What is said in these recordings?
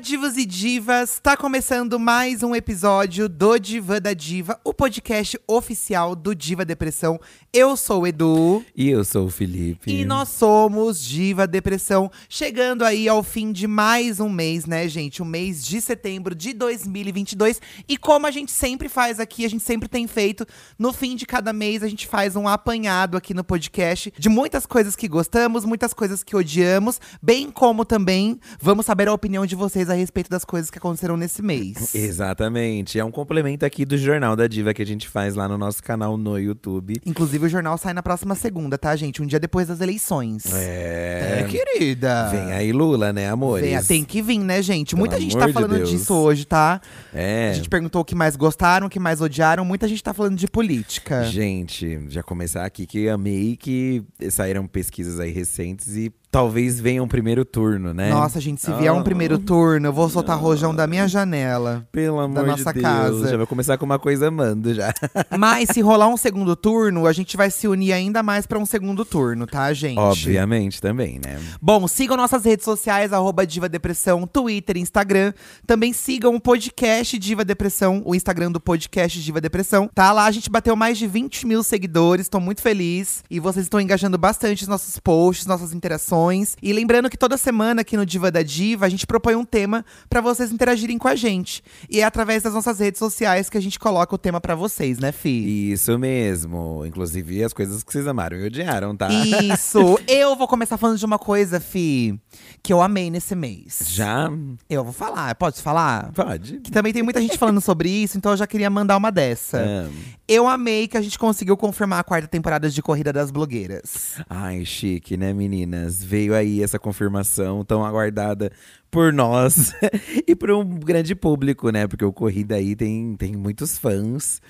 divos e divas, tá começando mais um episódio do Diva da Diva, o podcast oficial do Diva Depressão. Eu sou o Edu. E eu sou o Felipe. E nós somos Diva Depressão, chegando aí ao fim de mais um mês, né, gente? O mês de setembro de 2022. E como a gente sempre faz aqui, a gente sempre tem feito, no fim de cada mês a gente faz um apanhado aqui no podcast de muitas coisas que gostamos, muitas coisas que odiamos, bem como também vamos saber a opinião de vocês a respeito das coisas que aconteceram nesse mês. Exatamente. É um complemento aqui do Jornal da Diva que a gente faz lá no nosso canal no YouTube. Inclusive, o jornal sai na próxima segunda, tá, gente? Um dia depois das eleições. É. É, querida. Vem aí Lula, né, amores? Vem, tem que vir, né, gente? Pelo Muita gente tá de falando Deus. disso hoje, tá? É. A gente perguntou o que mais gostaram, o que mais odiaram. Muita gente tá falando de política. Gente, já começar aqui que amei que saíram pesquisas aí recentes e talvez venha um primeiro turno, né? Nossa, gente, se vier um Ah. primeiro turno, eu vou soltar rojão da minha janela. Pelo amor nossa de Deus. casa. Já vai começar com uma coisa amando já. Mas se rolar um segundo turno, a gente vai se unir ainda mais pra um segundo turno, tá, gente? Obviamente também, né? Bom, sigam nossas redes sociais, arroba Diva Depressão, Twitter, Instagram. Também sigam o podcast Diva Depressão, o Instagram do podcast Diva Depressão. Tá lá, a gente bateu mais de 20 mil seguidores, tô muito feliz. E vocês estão engajando bastante nos nossos posts, nossas interações. E lembrando que toda semana aqui no Diva da Diva, a gente propõe um tema pra vocês interagirem com a gente. E é através das nossas redes sociais que a gente coloca o tema pra vocês, né, Fi? Isso mesmo. Inclusive as coisas que vocês amaram e odiaram, tá? Isso! Eu vou começar falando de uma coisa, Fi, que eu amei nesse mês. Já? Eu vou falar, pode falar? Pode. Que também tem muita gente falando sobre isso, então eu já queria mandar uma dessa. Ah. Eu amei que a gente conseguiu confirmar a quarta temporada de Corrida das Blogueiras. Ai, chique, né, meninas? Veio aí essa confirmação tão aguardada por nós e por um grande público, né? Porque o Corrida aí tem, tem muitos fãs.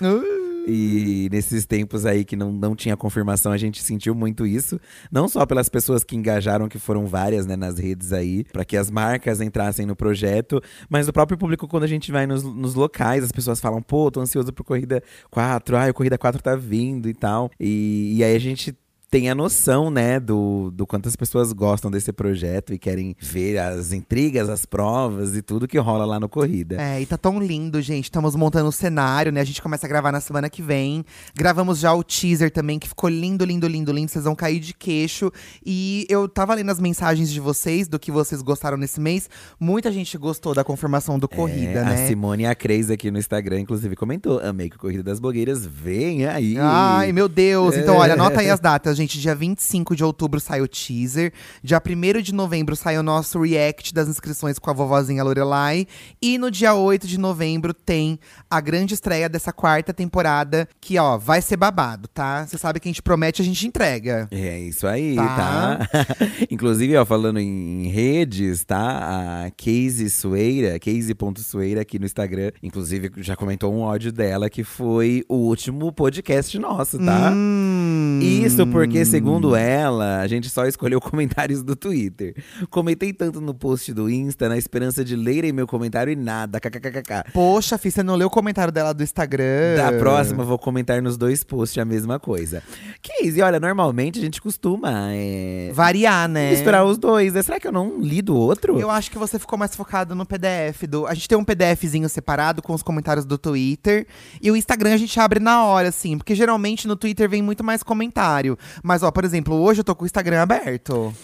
E nesses tempos aí que não, não tinha confirmação, a gente sentiu muito isso. Não só pelas pessoas que engajaram, que foram várias, né, nas redes aí, para que as marcas entrassem no projeto, mas o próprio público, quando a gente vai nos, nos locais, as pessoas falam, pô, tô ansioso pro Corrida 4, ai, o Corrida 4 tá vindo e tal. E, e aí a gente tem a noção, né, do, do quanto as pessoas gostam desse projeto e querem ver as intrigas, as provas e tudo que rola lá no Corrida. É, e tá tão lindo, gente. Estamos montando o cenário, né? A gente começa a gravar na semana que vem. Gravamos já o teaser também, que ficou lindo, lindo, lindo, lindo. Vocês vão cair de queixo. E eu tava lendo as mensagens de vocês, do que vocês gostaram nesse mês. Muita gente gostou da confirmação do Corrida, É, né? A Simone e a Cres aqui no Instagram, inclusive, comentou. Amei que o Corrida das Blogueiras vem aí. Ai, meu Deus. Então, olha, anota aí as datas, gente. Dia 25 de outubro sai o teaser. Dia 1 de novembro sai o nosso react das inscrições com a vovozinha Lorelai. E no dia 8 de novembro tem a grande estreia dessa quarta temporada, que, ó, vai ser babado, tá? Você sabe que a gente promete, a gente entrega. É isso aí, Tá. tá? Inclusive, ó, falando em redes, tá? A Casey Sueira, Casey.sueira aqui no Instagram, inclusive já comentou um ódio dela que foi o último podcast nosso, tá? Hum. Isso porque, segundo ela, a gente só escolheu comentários do Twitter. Comentei tanto no post do Insta, na esperança de lerem meu comentário e nada, kkkk. Poxa, Fih, você não leu o comentário dela do Instagram? Da próxima, eu vou comentar nos dois posts a mesma coisa. Casey, olha, normalmente a gente costuma é, Variar, né? misturar os dois. né? Será que eu não li do outro? Eu acho que você ficou mais focado no PDF do. A gente tem um PDFzinho separado com os comentários do Twitter. E o Instagram a gente abre na hora, assim. Porque geralmente no Twitter vem muito mais comentário. Mas, ó, por exemplo, hoje eu tô com o Instagram aberto.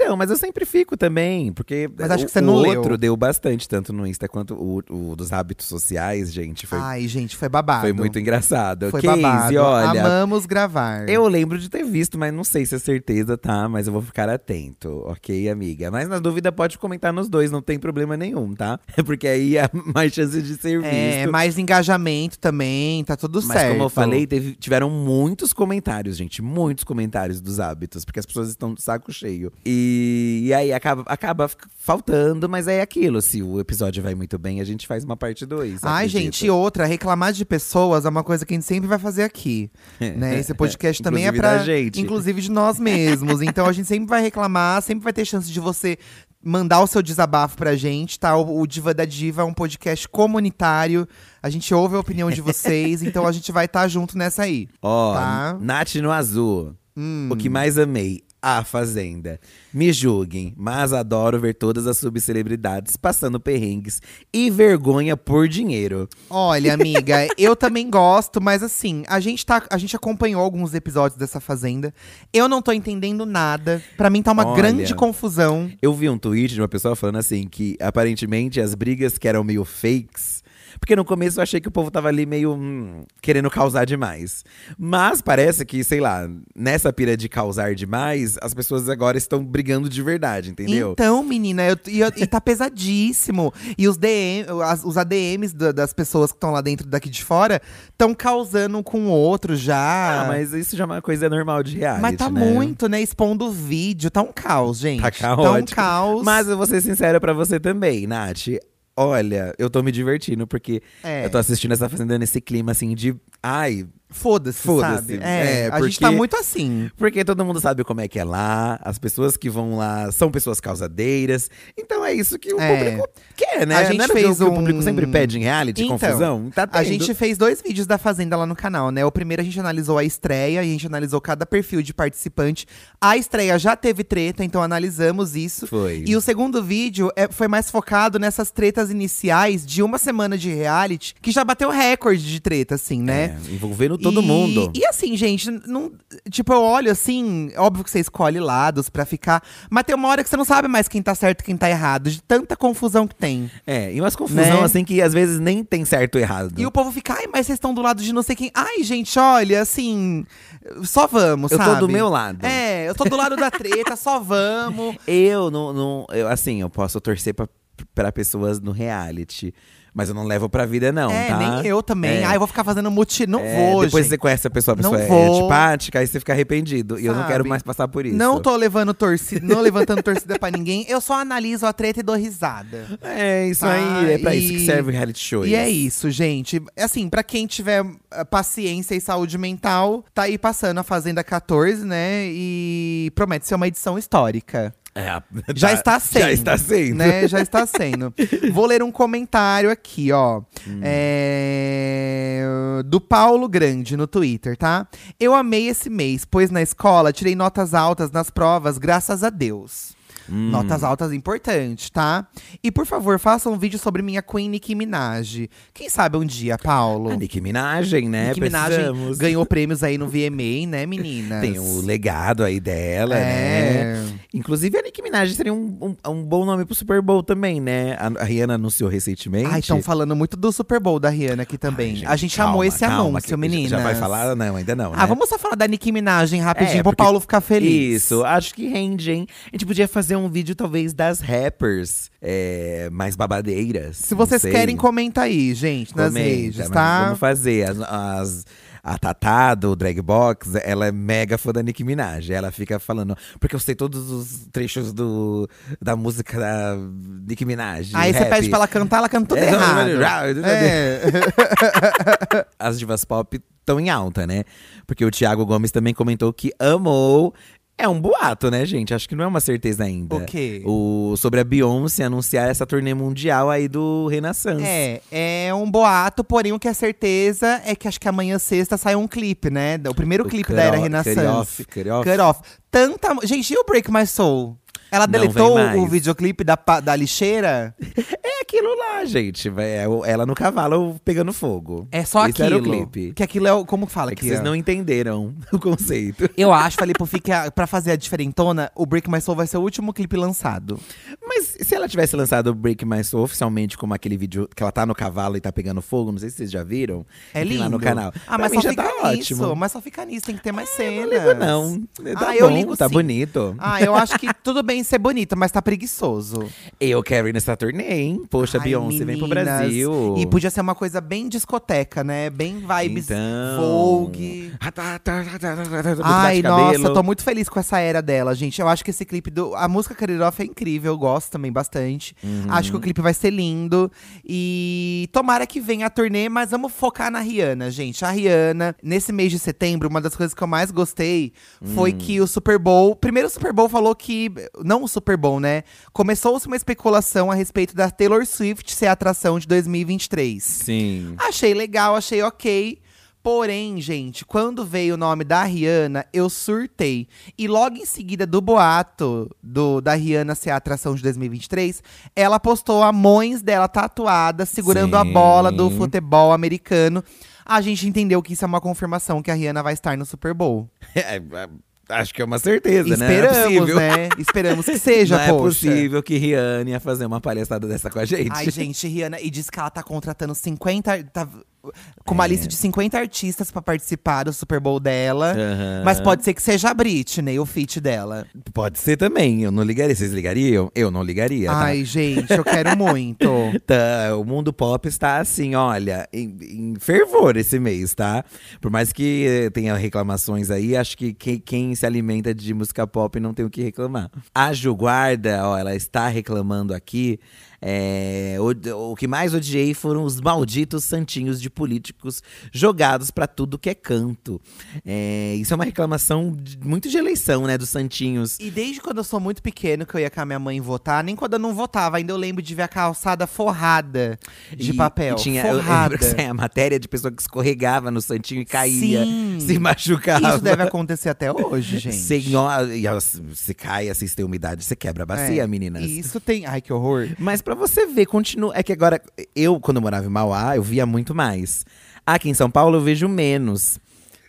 Então, mas eu sempre fico também, porque Mas acho o, que você o não outro leu. deu bastante, tanto no Insta quanto o, o dos hábitos sociais, gente. Foi, Ai, gente, foi babado. foi muito engraçado. Foi Casey, babado. olha. Amamos gravar. Eu lembro de ter visto, mas não sei se é certeza, tá? Mas eu vou ficar atento, ok, amiga? Mas na dúvida pode comentar nos dois, não tem problema nenhum, tá? Porque aí há mais chance de ser É, visto. mais engajamento também, tá tudo Mas certo. como eu falei, teve- tiveram muitos comentários, gente. Muitos comentários dos hábitos, porque as pessoas estão de saco cheio. E, e aí acaba, acaba faltando, mas é aquilo. Se o episódio vai muito bem, a gente faz uma parte 2. Ai, gente, e outra, reclamar de pessoas é uma coisa que a gente sempre vai fazer aqui. né? Esse podcast também é pra. gente. Inclusive de nós mesmos. então a gente sempre vai reclamar, sempre vai ter chance de você mandar o seu desabafo pra gente, tá? O, o Diva da Diva é um podcast comunitário. A gente ouve a opinião de vocês, então a gente vai estar junto nessa aí. Ó, Tá. Nath no azul. Hum. O que mais amei. A Fazenda. Me julguem, mas adoro ver todas as subcelebridades passando perrengues e vergonha por dinheiro. Olha, amiga, eu também gosto, mas assim, a gente, tá, a gente acompanhou alguns episódios dessa Fazenda. Eu não tô entendendo nada. Pra mim tá uma Olha. grande confusão. Eu vi um tweet de uma pessoa falando assim que aparentemente as brigas que eram meio fakes. Porque no começo eu achei que o povo tava ali meio hum, querendo causar demais. Mas parece que, sei lá, nessa pira de causar demais, as pessoas agora estão brigando de verdade, entendeu? Então, menina, eu- e, eu- e tá pesadíssimo. E os, DM, as- os ADMs da- das pessoas que estão lá dentro daqui de fora estão causando um com o outro já. Ah, mas isso já é uma coisa normal de reality, Mas tá né? muito, né? Expondo o vídeo. Tá um caos, gente. Tá Tá um caótico. caos. Mas eu vou ser sincera pra você também, Nath. Olha, eu tô me divertindo porque É. eu tô assistindo essa fazenda nesse clima assim de. Ai, Foda-se, Foda-se. sabe? É, É, a gente tá muito assim. Porque todo mundo sabe como é que é lá, as pessoas que vão lá são pessoas causadeiras. Então é isso que o É. público quer, né? A gente Não era o fez que o um- público sempre pede em reality, Então, confusão. Tá A tendo. gente fez dois vídeos da Fazenda lá no canal, né? O primeiro a gente analisou a estreia a gente analisou cada perfil de participante. A estreia já teve treta, então analisamos isso. Foi. E o segundo vídeo é- foi mais focado nessas tretas iniciais de uma semana de reality, que já bateu recorde de treta, assim, né? É, envolvendo todo E- mundo. E assim, gente, não, tipo, eu olho assim, óbvio que você escolhe lados pra ficar, mas tem uma hora que você não sabe mais quem tá certo e quem tá errado, de tanta confusão que tem. É, e umas confusão Né? assim que às vezes nem tem certo ou errado. E o povo fica, ai, mas vocês estão do lado de não sei quem. Ai, gente, olha, assim, só vamos, Eu tô sabe? do meu lado. É, eu tô do lado da treta, só vamos. Eu não, não eu, assim, eu posso torcer pra, pra pessoas no reality, mas eu não levo pra vida não, é, tá? nem eu também. É. Ai, eu vou ficar fazendo muti. Não É, vou, Depois gente. você conhece a pessoa, a Não pessoa é vou. antipática, aí você fica arrependido. E eu não quero Sabe? mais passar por isso. Não tô levando torcida, não levantando torcida pra ninguém. Eu só analiso a treta e dou risada. É, isso Tá, aí, é pra isso que e- serve o reality show. E é isso, gente. Assim, pra quem tiver ah, paciência e saúde mental, tá aí passando a Fazenda 14, né? E promete ser uma edição histórica. É, Já tá- está sendo. Já está sendo. Né? Já está sendo. Vou ler um comentário aqui, ó. Hum. É, Do Paulo Grande no Twitter, tá? Eu amei esse mês, pois na escola tirei notas altas nas provas, graças a Deus. Hum. Notas altas importantes, tá? E por favor, faça um vídeo sobre minha Queen Nicki Minaj. Quem sabe um dia, Paulo? A Nicki Minaj, né? Nicki Minaj Precisamos. ganhou prêmios aí no VMA, né, meninas? Tem o legado aí dela, né? É. Inclusive, a Nicki Minaj seria um, um, um bom nome pro Super Bowl também, né? A, Rihanna anunciou recentemente. Ai, estão falando muito do Super Bowl da Rihanna aqui também. Ai, a gente calma, amou esse calma, anúncio, meninas. Já vai falar? Não, ainda não, né? Ah, vamos só falar da Nicki Minaj rapidinho É, pro Paulo ficar feliz. Isso, acho que rende, hein? A gente podia fazer um vídeo, talvez, das rappers é, mais babadeiras. Se vocês querem, comenta aí, gente, nas Comenta, redes, mas tá? Vamos fazer. As, as- a Tatá do Dragbox, ela é mega fã da Nicki Minaj. Ela fica falando, porque eu sei todos os trechos do, da música da Nicki Minaj. Aí você pede pra ela cantar, ela canta tudo É, errado. É. As divas pop estão em alta, né? Porque o Thiago Gomes também comentou que amou. É um boato, né, gente? Acho que não é uma certeza ainda. O quê? O, sobre a Beyoncé anunciar essa turnê mundial aí do Renaissance. É, é um boato, porém o que é certeza é que acho que amanhã sexta sai um clipe, né? O primeiro O clipe da Era Cut Renaissance. Off, Cut Off. Cut Off. Tanta. Gente, e o Break My Soul? Ela deletou o videoclipe da, da lixeira? É aquilo lá, gente. É ela no cavalo pegando fogo. É só Esse aquilo. era o clipe. Que aquilo é o. Como fala É que aqui? vocês ó? não entenderam o conceito. Eu acho, falei pro Fih que a- pra fazer a diferentona, o Break My Soul vai ser o último clipe lançado. Mas se ela tivesse lançado o Break My Soul oficialmente, como aquele vídeo que ela tá no cavalo e tá pegando fogo, não sei se vocês já viram. É lindo. lá no canal. Ah, Pra mas só já fica tá nisso. ótimo. Mas só fica nisso, tem que ter mais Eu cenas. não ligo, não. Tá Ah, eu bom, ligo tá sim. bonito. Ah, eu acho que tudo bem ser bonita, mas tá preguiçoso. Eu quero ir nessa turnê, hein? Poxa, Ai, Beyoncé vem pro meninas. Brasil. E podia ser uma coisa bem discoteca, né? Bem vibes Então. Vogue. Ai, nossa, eu tô muito feliz com essa era dela, gente. Eu acho que esse clipe do. A música Off é incrível, eu gosto também bastante. Uhum. Acho que o clipe vai ser lindo. E tomara que venha a turnê, mas vamos focar na Rihanna, gente. A Rihanna, nesse mês de setembro, uma das coisas que eu mais gostei foi Hum. que o Super Bowl. Primeiro, o Super Bowl falou que. Não o Super Bowl, né? Começou-se uma especulação a respeito da Taylor Swift ser a atração de 2023. Sim. Achei legal, achei ok. Porém, gente, quando veio o nome da Rihanna, eu surtei. E logo em seguida do boato do, da Rihanna ser a atração de 2023, ela postou a mães dela tatuada, segurando a Sim. bola do futebol americano. A gente entendeu que isso é uma confirmação que a Rihanna vai estar no Super Bowl. É, é, acho que é uma certeza, né? Não é Esperamos, possível. né? Esperamos que seja, Não é poxa. possível que Rihanna ia fazer uma palhaçada dessa com a gente. Ai, gente, Rihanna, e diz que ela tá contratando 50. ar- Tá, com uma É. lista de 50 artistas pra participar do Super Bowl dela. Aham. Mas pode ser que seja a Britney, o feat dela. Pode ser também, eu não ligaria. Vocês ligariam? Eu não ligaria, tá? Ai, gente, eu quero muito. Tá, o mundo pop está assim, olha, em, em fervor esse mês, tá? Por mais que eh, tenha reclamações aí, acho que quem, quem se alimenta de música pop não tem o que reclamar. A Ju Guarda, ó, ela está reclamando aqui. É, o, o que mais odiei foram os malditos santinhos de políticos jogados pra tudo que é canto. É, isso é uma reclamação de- muito de eleição, né? Dos santinhos. E desde quando eu sou muito pequeno, que eu ia com a minha mãe votar, nem quando eu não votava, ainda eu lembro de ver a calçada forrada de E- papel. E tinha eu forrada. lembro que saiu a matéria de pessoa que escorregava no santinho e caía, Sim. se machucava. Isso deve acontecer até hoje, gente. Senhora, e se cai, assim, se tem umidade, você quebra a bacia, É, meninas. Isso tem. Ai, que horror. Mas pra você ver, continua. É que agora, eu, quando eu morava em Mauá, eu via muito mais. Aqui em São Paulo, eu vejo menos.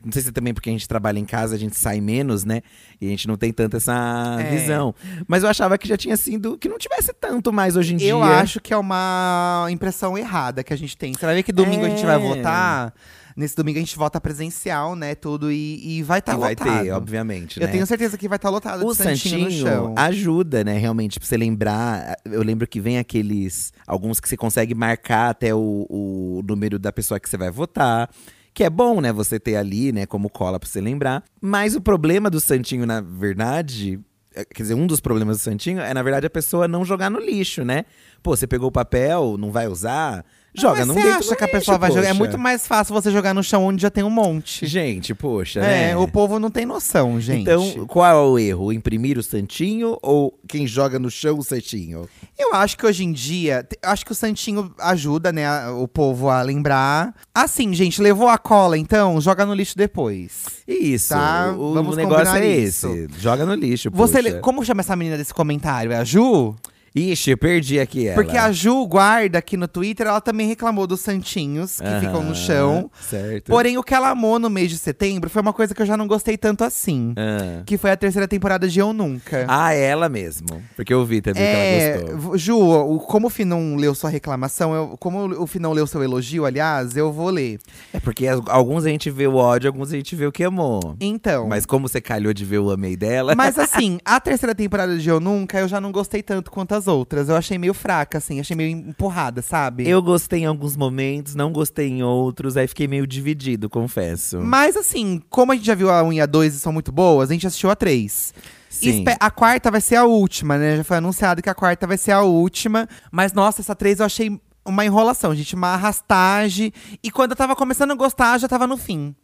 Não sei se também porque a gente trabalha em casa, a gente sai menos, né? E a gente não tem tanta essa É. visão. Mas eu achava que já tinha sido. Que não tivesse tanto mais hoje em dia. Eu acho que é uma impressão errada que a gente tem. Você vai ver que domingo a gente vai É. votar. Nesse domingo a gente vota presencial, né? Tudo. E, e vai estar vai lotado. ter, obviamente. Eu né? tenho certeza que vai estar lotado O santinho, Santinho ajuda, né, realmente, pra você lembrar. Eu lembro que vem aqueles. Alguns que você consegue marcar até o, o número da pessoa que você vai votar. Que é bom, né, você ter ali, né, como cola pra você lembrar. Mas o problema do Santinho, na verdade. é- Quer dizer, um dos problemas do Santinho é, na verdade, a pessoa não jogar no lixo, né? Pô, você pegou o papel, não vai usar, joga você dentro acha que a lixo, pessoa vai jogar? É poxa. muito mais fácil você jogar no chão onde já tem um monte. Gente, poxa, É, né? o povo não tem noção, gente. Então, qual é o erro? Imprimir o santinho ou quem joga no chão o santinho? Eu acho que hoje em dia, te- acho que o Santinho ajuda, né, a- o povo a lembrar. Assim, gente, levou a cola, então, joga no lixo depois. Isso, Tá, o, vamos o negócio combinar é isso. esse. Joga no lixo, Você, poxa. como chama essa menina desse comentário? É a Ju? Ixi, eu perdi aqui ela. Porque a Ju Guarda aqui no Twitter, ela também reclamou dos santinhos que Aham, ficam no chão. Certo. Porém, o que ela amou no mês de setembro foi uma coisa que eu já não gostei tanto assim. Ah. Que foi a terceira temporada de Eu Nunca. Ah, ela mesmo. Porque eu vi também que É, ela gostou. v- Ju, o- como o Fih não leu sua reclamação, eu- como o Fih não leu seu elogio, aliás, eu vou ler. É porque as- alguns a gente vê o ódio, alguns a gente vê o que amou. Então. Mas como você calhou de ver o amei dela. Mas assim, a terceira temporada de Eu Nunca, eu já não gostei tanto quanto as outras. Eu achei meio fraca, assim, achei meio empurrada, sabe? Eu gostei em alguns momentos, não gostei em outros, aí fiquei meio dividido, confesso. Mas assim, como a gente já viu a 1 e a 2 e são muito boas, a gente assistiu a 3. Sim. Espe- A quarta vai ser a última, né? Já foi anunciado que a quarta vai ser a última. Mas, nossa, essa 3 eu achei uma enrolação, gente. Uma arrastagem. E quando eu tava começando a gostar, já tava no fim.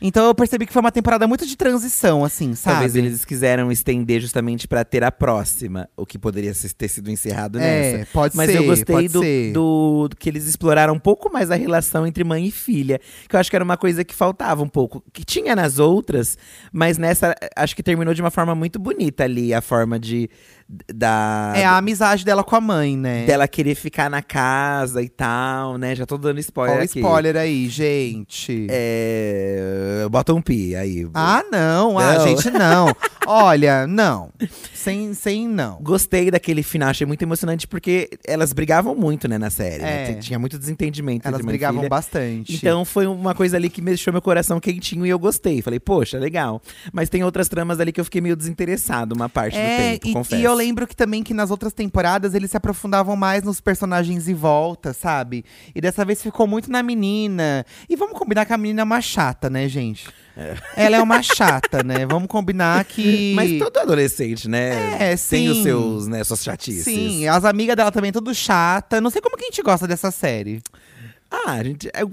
Então eu percebi que foi uma temporada muito de transição, assim, sabe? Talvez eles quiseram estender justamente pra ter a próxima, o que poderia ter sido encerrado É, nessa. pode Mas ser, eu gostei do, do- do que eles exploraram um pouco mais a relação entre mãe e filha. Que eu acho que era uma coisa que faltava um pouco. Que tinha nas outras, mas nessa acho que terminou de uma forma muito bonita ali. A forma de. Da, É a amizade dela com a mãe, né? dela querer ficar na casa e tal, né? Já tô dando spoiler Olha o aqui. spoiler aí, gente. É, bota um pi aí. Ah, não. Ah, Não. gente, não. Olha, não. Sem, sem não. Gostei daquele final, achei muito emocionante porque elas brigavam muito, né, na série. né? É. T- Tinha muito desentendimento Elas brigavam filha. bastante. Então foi uma coisa ali que me deixou meu coração quentinho e eu gostei. Falei, poxa, legal. Mas tem outras tramas ali que eu fiquei meio desinteressado uma parte do É, tempo, e, confesso. e eu lembro que também que nas outras temporadas eles se aprofundavam mais nos personagens em volta, sabe? E dessa vez ficou muito na menina. E vamos combinar que a menina é uma chata, né, gente? Ela é uma chata, né? Vamos combinar que. Mas todo adolescente, né? É, Tem os sim. seus, né, suas chatices. Sim, as amigas dela também tudo chata. Não sei como que a gente gosta dessa série. Ah, a gente. é-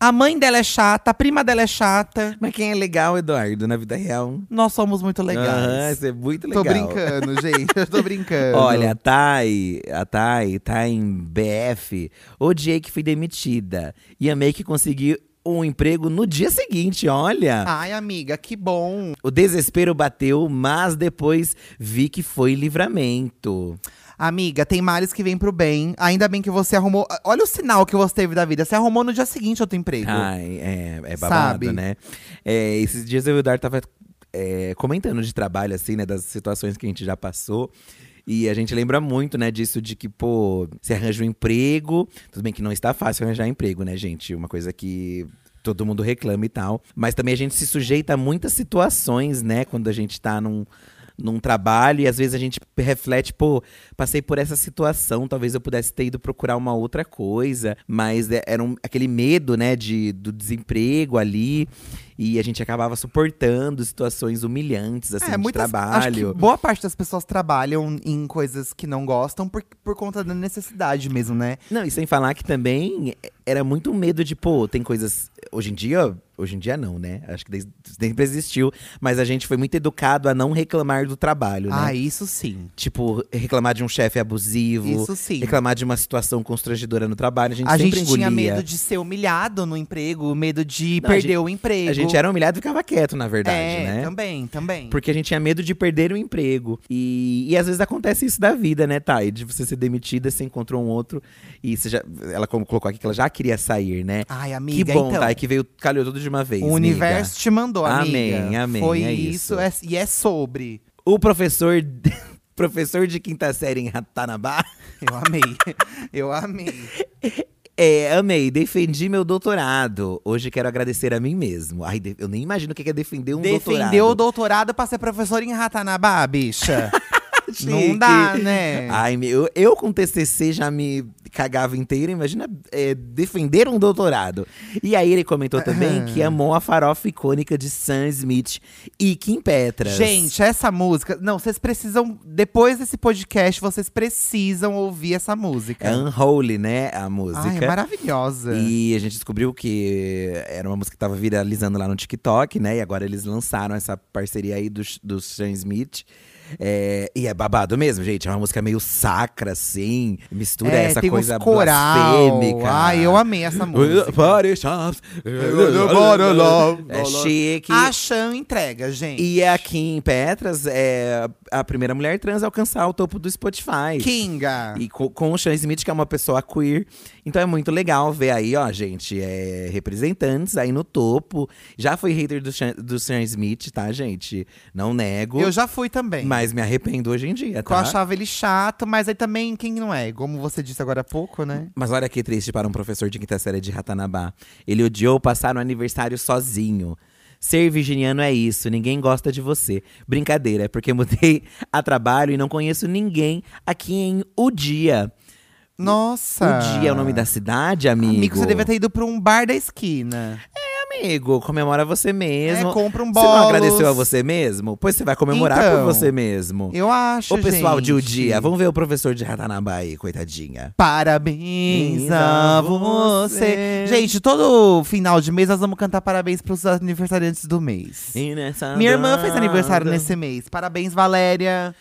A mãe dela é chata, a prima dela é chata. Mas quem é legal, Eduardo, na vida real? Nós somos muito legais. isso é muito Tô legal. brincando, gente. Eu tô brincando. Olha, a Thay, a Thay tá em BF. Odiei que fui demitida. E amei que consegui um emprego no dia seguinte, olha. Ai, amiga, que bom. O desespero bateu, mas depois vi que foi livramento. Amiga, tem males que vêm pro bem. Ainda bem que você arrumou. Olha o sinal que você teve da vida. Você arrumou no dia seguinte outro emprego. Ai, é, é babado, Sabe? né? É, esses dias eu e o Dar tava é, comentando de trabalho, assim, né? Das situações que a gente já passou. E a gente lembra muito, né, disso de que, pô, você arranja um emprego. Tudo bem que não está fácil arranjar emprego, né, gente? Uma coisa que todo mundo reclama e tal. Mas também a gente se sujeita a muitas situações, né, quando a gente tá num, num trabalho e às vezes a gente reflete, pô, passei por essa situação, talvez eu pudesse ter ido procurar uma outra coisa, mas é- era um- aquele medo, né, de, do desemprego ali. E a gente acabava suportando situações humilhantes, assim, de É, muitas, Acho trabalho. boa parte das pessoas trabalham em coisas que não gostam por, por conta da necessidade mesmo, né? Não, e sem falar que também era muito medo de, pô, tem coisas. Hoje em dia, hoje em dia não, né? Acho que desde, sempre existiu. Mas a gente foi muito educado a não reclamar do trabalho, né? Ah, isso sim. Tipo, reclamar de um chefe abusivo. Isso sim. Reclamar de uma situação constrangedora no trabalho. A gente A sempre gente engolia. tinha medo de ser humilhado no emprego, medo de Não, perder gente- o emprego. A gente era humilhado e ficava quieto, na verdade, é, né? também, também. Porque a gente tinha medo de perder o emprego. E, e às vezes acontece isso da vida, né, Thay? De você ser demitida, você encontrou um outro. E você já, ela colocou aqui que ela já queria sair, né? Ai, amiga, que bom, então. Thay, que veio, calhou tudo de uma vez. O amiga. universo te mandou, amiga. Amém, amém, Foi é isso, isso. é- e é sobre. O professor. professor de quinta série em Ratanabá. Eu amei. Eu amei. É, amei, defendi meu doutorado. Hoje quero agradecer a mim mesmo. Ai, eu nem imagino o que é defender um doutorado. Defendeu o doutorado pra ser professor em Ratanabá, bicha. Não Chique. dá, né? Ai, meu, eu com TCC já me cagava inteira. Imagina é, defender um doutorado. E aí ele comentou também que amou a farofa icônica de Sam Smith e Kim Petras. Gente, essa música. Não, vocês precisam. Depois desse podcast, vocês precisam ouvir essa música. É Unholy, né? A Ai, música. é maravilhosa. E a gente descobriu que era uma música que tava viralizando lá no TikTok, né? E agora eles lançaram essa parceria aí do, do Sam Smith. É, e é babado mesmo, gente. É uma música meio sacra, assim. Mistura É, essa coisa coral. blasfêmica. Ai, eu amei essa música. Party shops. É chique. A Chan entrega, gente. E a Kim Petras é a primeira mulher trans a alcançar o topo do Spotify. Kinga. E co- com, o Sean Smith, que é uma pessoa queer. Então é muito legal ver aí, ó, gente, é, representantes aí no topo. Já fui hater do Sean, do Sean Smith, tá, gente? Não nego. Eu já fui também. Mas me arrependo hoje em dia, Que eu tá? achava ele chato, mas aí também quem não é? Como você disse agora há pouco, né? Mas olha que triste para um professor de quinta série de Ratanabá. Ele odiou passar no aniversário sozinho. Ser virginiano é isso, ninguém gosta de você. Brincadeira, é porque mudei a trabalho e não conheço ninguém aqui em O Dia. Nossa. O Dia é o nome da cidade, amigo? Amigo, você devia ter ido pra um bar da esquina. Amigo, comemora você mesmo. É, compra um Você não agradeceu a você mesmo? Pois você vai comemorar Então, por você mesmo. Eu acho, Ô, pessoal de O gente. Dia, vamos ver o professor de Ratanabá aí, coitadinha. Parabéns a você. Gente, todo final de mês nós vamos cantar parabéns pros aniversariantes do mês. Nessa Minha irmã fez aniversário nesse mês. Parabéns, Valéria.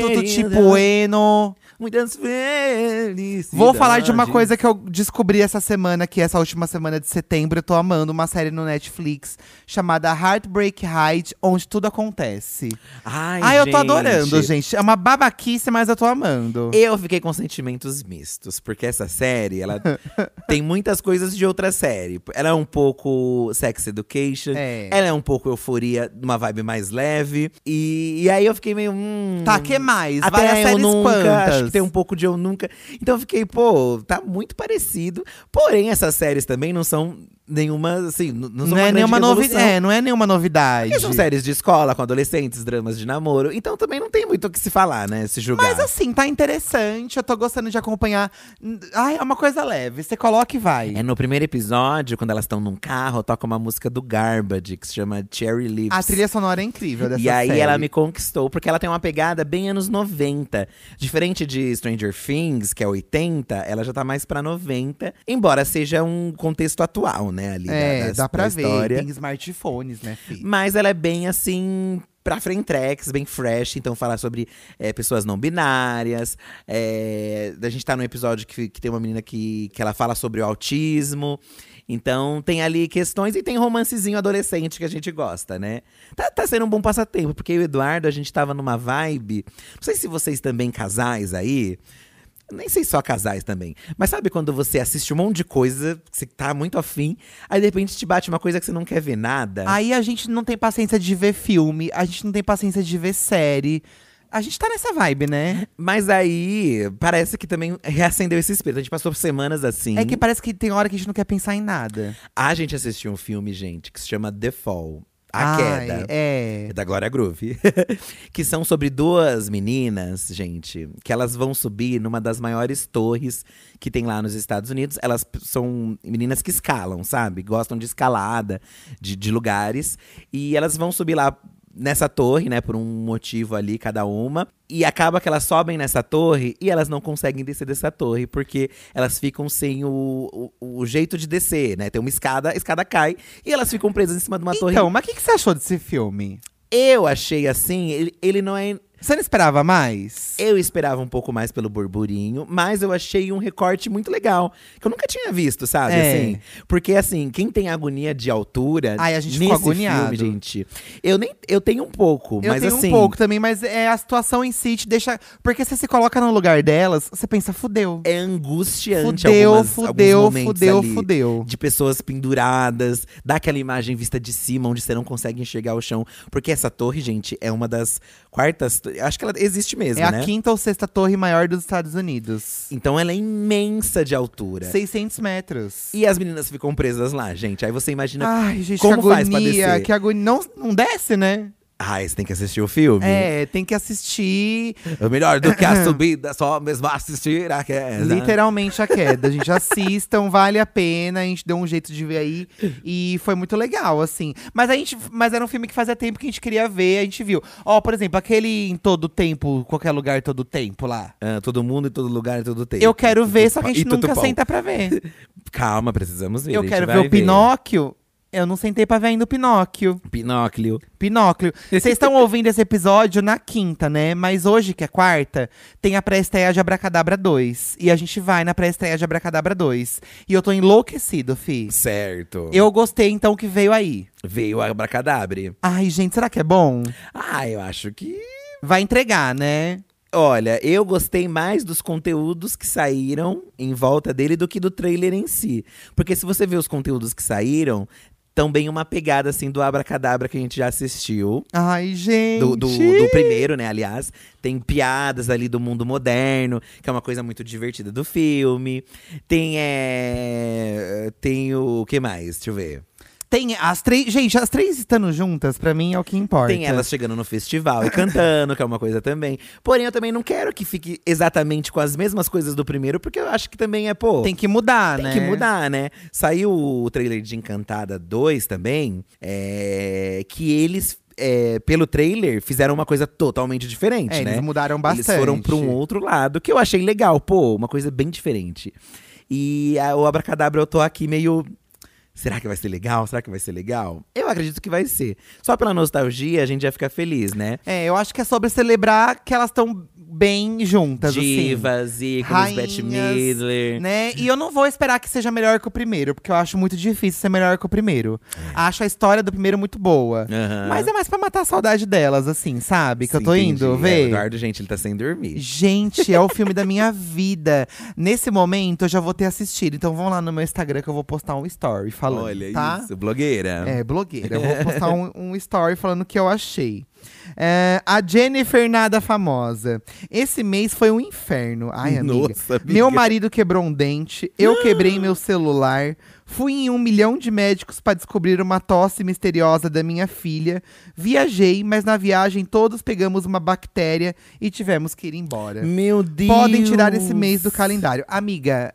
Tudo tipo Eno. Muitas felicidades. Vou falar de uma coisa que eu descobri essa semana, que essa última semana de setembro, eu tô amando uma série no Netflix chamada Heartbreak Hide, onde tudo acontece. Ai, Ai, eu tô adorando, gente. É uma babaquice, mas eu tô amando. Eu fiquei com sentimentos mistos, porque essa série, ela tem muitas coisas de outra série. Ela é um pouco Sex Education, É. ela é um pouco euforia, uma vibe mais leve. E, e aí eu fiquei meio. Hum, Tá, que mais? Até Vai séries nunca, quantas? Que tem um pouco de eu nunca. Então eu fiquei, pô, tá muito parecido. Porém, essas séries também não são nenhuma, assim, não Não é nenhuma novidade. É, não é nenhuma novidade. Porque são séries de escola, com adolescentes, dramas de namoro. Então também não tem muito o que se falar, né? Se julgar. Mas assim, tá interessante. Eu tô gostando de acompanhar. Ai, é uma coisa leve. Você coloca e vai. É no primeiro episódio, quando elas estão num carro, toca uma música do Garbage, que se chama Cherry Lips. A trilha sonora é incrível dessa E aí série. ela me conquistou, porque ela tem uma pegada bem anos 90. Diferente de Stranger Things, que é 80, ela já tá mais pra 90. Embora seja um contexto atual, né, ali da- É, das- dá pra da ver. história. Tem smartphones, né, filho? Mas ela é bem assim. pra Frentex, bem fresh. Então, falar sobre é, pessoas não binárias. É, a gente tá num episódio que, que tem uma menina que, que ela fala sobre o autismo. Então, tem ali questões e tem romancezinho adolescente que a gente gosta, né? Tá, tá sendo um bom passatempo, porque e o Eduardo, a gente tava numa vibe. Não sei se vocês também, casais aí. Nem sei só casais também. Mas sabe quando você assiste um monte de coisa, que você tá muito afim, aí de repente te bate uma coisa que você não quer ver nada? Aí a gente não tem paciência de ver filme, a gente não tem paciência de ver série. A gente tá nessa vibe, né? Mas aí, parece que também reacendeu esse espírito. A gente passou semanas assim. É que parece que tem hora que a gente não quer pensar em nada. A gente assistiu um filme, gente, que se chama The Fall. A Ai, Queda. É. Da Glória Groove. que são sobre duas meninas, gente, que elas vão subir numa das maiores torres que tem lá nos Estados Unidos. Elas são meninas que escalam, sabe? Gostam de escalada, de, de lugares. E elas vão subir lá nessa torre, né, por um motivo ali, cada uma. E acaba que elas sobem nessa torre e elas não conseguem descer dessa torre, porque elas ficam sem o, o, o jeito de descer, né? Tem uma escada, a escada cai e elas ficam presas em cima de uma torre. Então, mas o que, que você achou desse filme? Eu achei assim, ele, ele não é. Você não esperava mais? Eu esperava um pouco mais pelo burburinho, mas eu achei um recorte muito legal. Que eu nunca tinha visto, sabe? É. Assim, porque, assim, quem tem agonia de altura. Ai, a gente nesse ficou agoniado. filme, gente. Eu, nem, eu tenho um pouco, Eu mas tenho assim. um pouco também, mas é a situação em si te deixa. Porque você se coloca no lugar delas, você pensa, fudeu. É angustiante Fudeu, algumas, fudeu, fudeu, ali. fudeu. De pessoas penduradas, dá aquela imagem vista de cima, onde você não consegue enxergar o chão. Porque essa torre, gente, é uma das quartas. Acho que ela existe mesmo, É né? a quinta ou sexta torre maior dos Estados Unidos. Então ela é imensa de altura. 600 metros. E as meninas ficam presas lá, gente. Aí você imagina. Ai, gente, como que faz pra agonia, descer? que agonia. Não, não desce, né? Ai, você tem que assistir o filme. É, tem que assistir É melhor do que a subida, só mesmo assistir a queda. literalmente a queda. A gente assistam, vale a pena. A gente deu um jeito de ver aí. E foi muito legal, assim. Mas a gente. Mas era um filme que fazia tempo que a gente queria ver, a gente viu. Ó, por exemplo, aquele em todo tempo, qualquer lugar, todo tempo lá. Ah, todo mundo, em todo lugar, em todo tempo. Eu quero ver, só que a gente nunca senta pra ver. Calma, precisamos ver. Eu quero ver o Pinóquio. Eu não sentei pra ver ainda o Pinóquio. Pinóquio. Pinóquio. Vocês estão ouvindo esse episódio na quinta, né? Mas hoje, que é quarta, tem a pré-estreia de Abracadabra 2. E a gente vai na pré-estreia de Abracadabra 2. E eu tô enlouquecido, fi. Certo. Eu gostei, então, que veio aí. Veio a Abracadabre. Ai, gente, será que é bom? Ah, eu acho que. Vai entregar, né? Olha, eu gostei mais dos conteúdos que saíram em volta dele do que do trailer em si. Porque se você ver os conteúdos que saíram, também uma pegada assim do Abracadabra que a gente já assistiu. Ai, gente. Do, do, do primeiro, né, aliás. Tem piadas ali do mundo moderno, que é uma coisa muito divertida do filme. Tem, é… Tem o… o que mais? Deixa eu ver. Tem as três. Gente, as três estando juntas, pra mim é o que importa. Tem elas chegando no festival e cantando, que é uma coisa também. Porém, eu também não quero que fique exatamente com as mesmas coisas do primeiro, porque eu acho que também é, pô… Tem que mudar, Tem né? que mudar, né? Saiu o trailer de Encantada 2 também, é, que eles, é, pelo trailer, fizeram uma coisa totalmente diferente, É, né? eles mudaram bastante. Eles foram pra um outro lado, que eu achei legal, pô, uma coisa bem diferente. E a- o Abracadabra eu tô aqui meio. Será que vai ser legal? Será que vai ser legal? Eu acredito que vai ser. Só pela nostalgia a gente já fica feliz, né? É, eu acho que é sobre celebrar que elas estão bem juntas, assim. Divas, ícones, Bette Rainhas, Midler. Né? E eu não vou esperar que seja melhor que o primeiro, porque eu acho muito difícil ser melhor que o primeiro. Acho a história do primeiro muito boa. É. Mas é mais pra matar a saudade delas, assim, sabe? Que eu tô Sim, indo entendi. É, o ver. Eduardo, gente, ele tá sem dormir. Gente, é o filme da minha vida. Nesse momento, eu já vou ter assistido. Então vão lá no meu Instagram que eu vou postar um story falando, Olha tá? isso, blogueira. É, blogueira. Eu vou postar um, um story falando o que eu achei. É, a Jennifer Nada Famosa. Esse mês foi um inferno. Ai, amiga. Nossa, amiga. Meu marido quebrou um dente, eu quebrei meu celular, fui em um milhão de médicos para descobrir uma tosse misteriosa da minha filha. Viajei, mas na viagem todos pegamos uma bactéria e tivemos que ir embora. Meu Deus. Podem tirar esse mês do calendário. Amiga,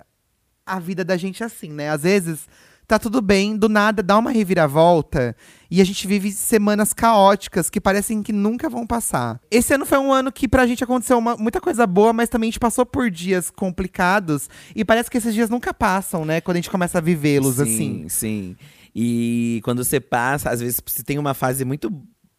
a vida da gente é assim, né? Às vezes tá tudo bem, do nada dá uma reviravolta e a gente vive semanas caóticas que parecem que nunca vão passar. Esse ano foi um ano que pra gente aconteceu uma- muita coisa boa, mas também a gente passou por dias complicados e parece que esses dias nunca passam, né? Quando a gente começa a vivê-los assim. Sim, sim. E quando você passa, às vezes você tem uma fase muito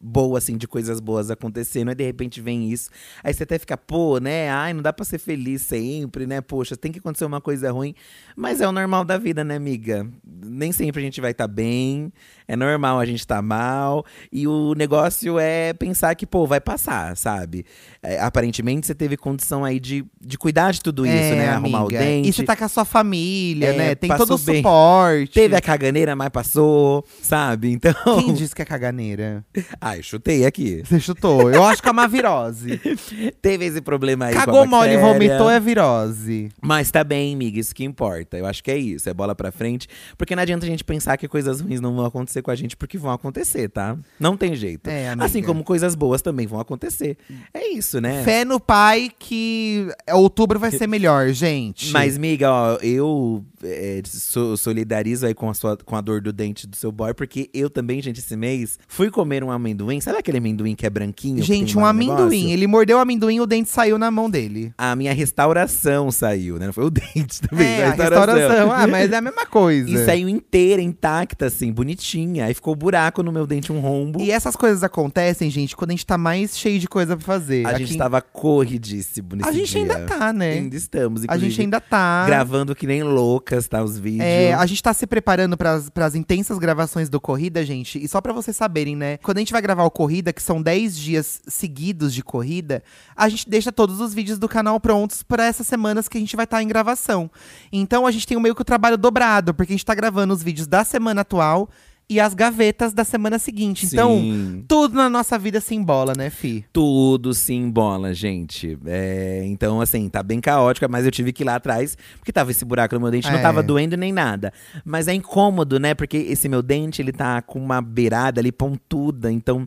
boa, assim, de coisas boas acontecendo. Aí de repente vem isso. Aí você até fica, pô, né? Ai, não dá pra ser feliz sempre, né? Poxa, tem que acontecer uma coisa ruim. Mas é o normal da vida, né, amiga? Nem sempre a gente vai estar tá bem. É normal a gente estar tá mal. E o negócio é pensar que, pô, vai passar, sabe? É, aparentemente você teve condição aí de, de cuidar de tudo isso, É, né? Arrumar o amiga. dente. E você tá com a sua família, É, né? Tem todo o bem. suporte. Teve a caganeira, mas passou, sabe? Então. Quem disse que é caganeira? Ai, chutei aqui. Você chutou. Eu acho que é uma virose. Teve esse problema aí. Cagou mole e vomitou é virose. Mas tá bem, amiga, isso que importa. Eu acho que é isso, é bola pra frente. Porque não adianta a gente pensar que coisas ruins não vão acontecer com a gente, porque vão acontecer, tá? Não tem jeito. É, amiga. assim como coisas boas também vão acontecer. É isso, né? Fé no pai que outubro vai ser melhor, gente. Mas, miga, ó, eu é, so- solidarizo aí com a, sua, com a dor do dente do seu boy, porque eu também, gente, esse mês fui comer um amendoim. Sabe aquele amendoim que é branquinho? Gente, um amendoim. negócio? Ele mordeu o amendoim e o dente saiu na mão dele. A minha restauração saiu, né? Não foi o dente também. É, a restauração. Ah, mas é a mesma coisa. E saiu inteira, intacta, assim, bonitinha. Aí ficou buraco no meu dente, um rombo. E essas coisas acontecem, gente, quando a gente tá mais cheio de coisa pra fazer. a Aqui- gente tava corridíssimo nesse A gente dia. ainda tá, né? Ainda estamos, A gente ainda tá. Gravando que nem loucas, tá? Os vídeos. É, a gente tá se preparando pras, pras intensas gravações do Corrida, gente. E só pra vocês saberem, né? Quando a gente vai gravar o Corrida, que são 10 dias seguidos de corrida, a gente deixa todos os vídeos do canal prontos pra essas semanas que a gente vai estar em gravação. Então a gente tem meio que o trabalho dobrado, porque a gente tá gravando os vídeos da semana atual e as gavetas da semana seguinte. Então, Sim. tudo na nossa vida se embola, né, Fi? Tudo se embola, gente. É, então, assim, tá bem caótica, mas eu tive que ir lá atrás, porque tava esse buraco no meu dente, não É. tava doendo nem nada. Mas é incômodo, né? Porque esse meu dente, ele tá com uma beirada ali pontuda, então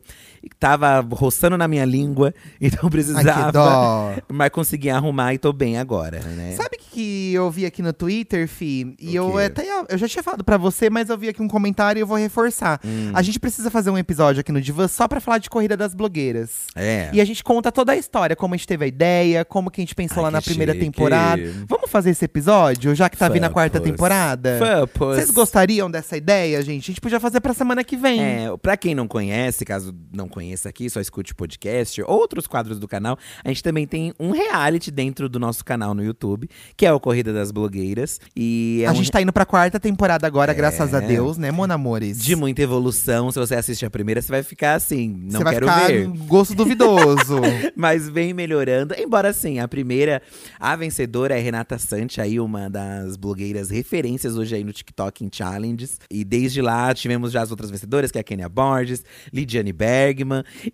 tava roçando na minha língua, então Ai, precisava. dó. Mas consegui arrumar e tô bem agora, né? Sabe o que eu vi aqui no Twitter, Fi? E O eu quê? até eu já tinha falado pra você, mas eu vi aqui um comentário e eu vou reforçar. Hum. A gente precisa fazer um episódio aqui no Divã só pra falar de corrida das blogueiras. É. E a gente conta toda a história, como a gente teve a ideia, como que a gente pensou Ai, lá na primeira chique. temporada. Vamos fazer esse episódio, já que tá vindo a quarta temporada? Fapos. Vocês gostariam dessa ideia, gente? A gente podia fazer pra semana que vem. É, pra quem não conhece, caso não conheça aqui, só escute o podcast, outros quadros do canal, a gente também tem um reality dentro do nosso canal no YouTube, que é o Corrida das Blogueiras. E é a um gente tá indo pra quarta temporada agora, É. graças a Deus, né, Mon Amores? de muita evolução. Se você assiste a primeira, você vai ficar assim, não Você vai quero ficar ver. gosto duvidoso. Mas vem melhorando. Embora assim, a primeira, a vencedora é Renata Sante, aí uma das blogueiras referências hoje aí no TikTok em challenges. E desde lá tivemos já as outras vencedoras, que é a Kenia Borges, Lidiane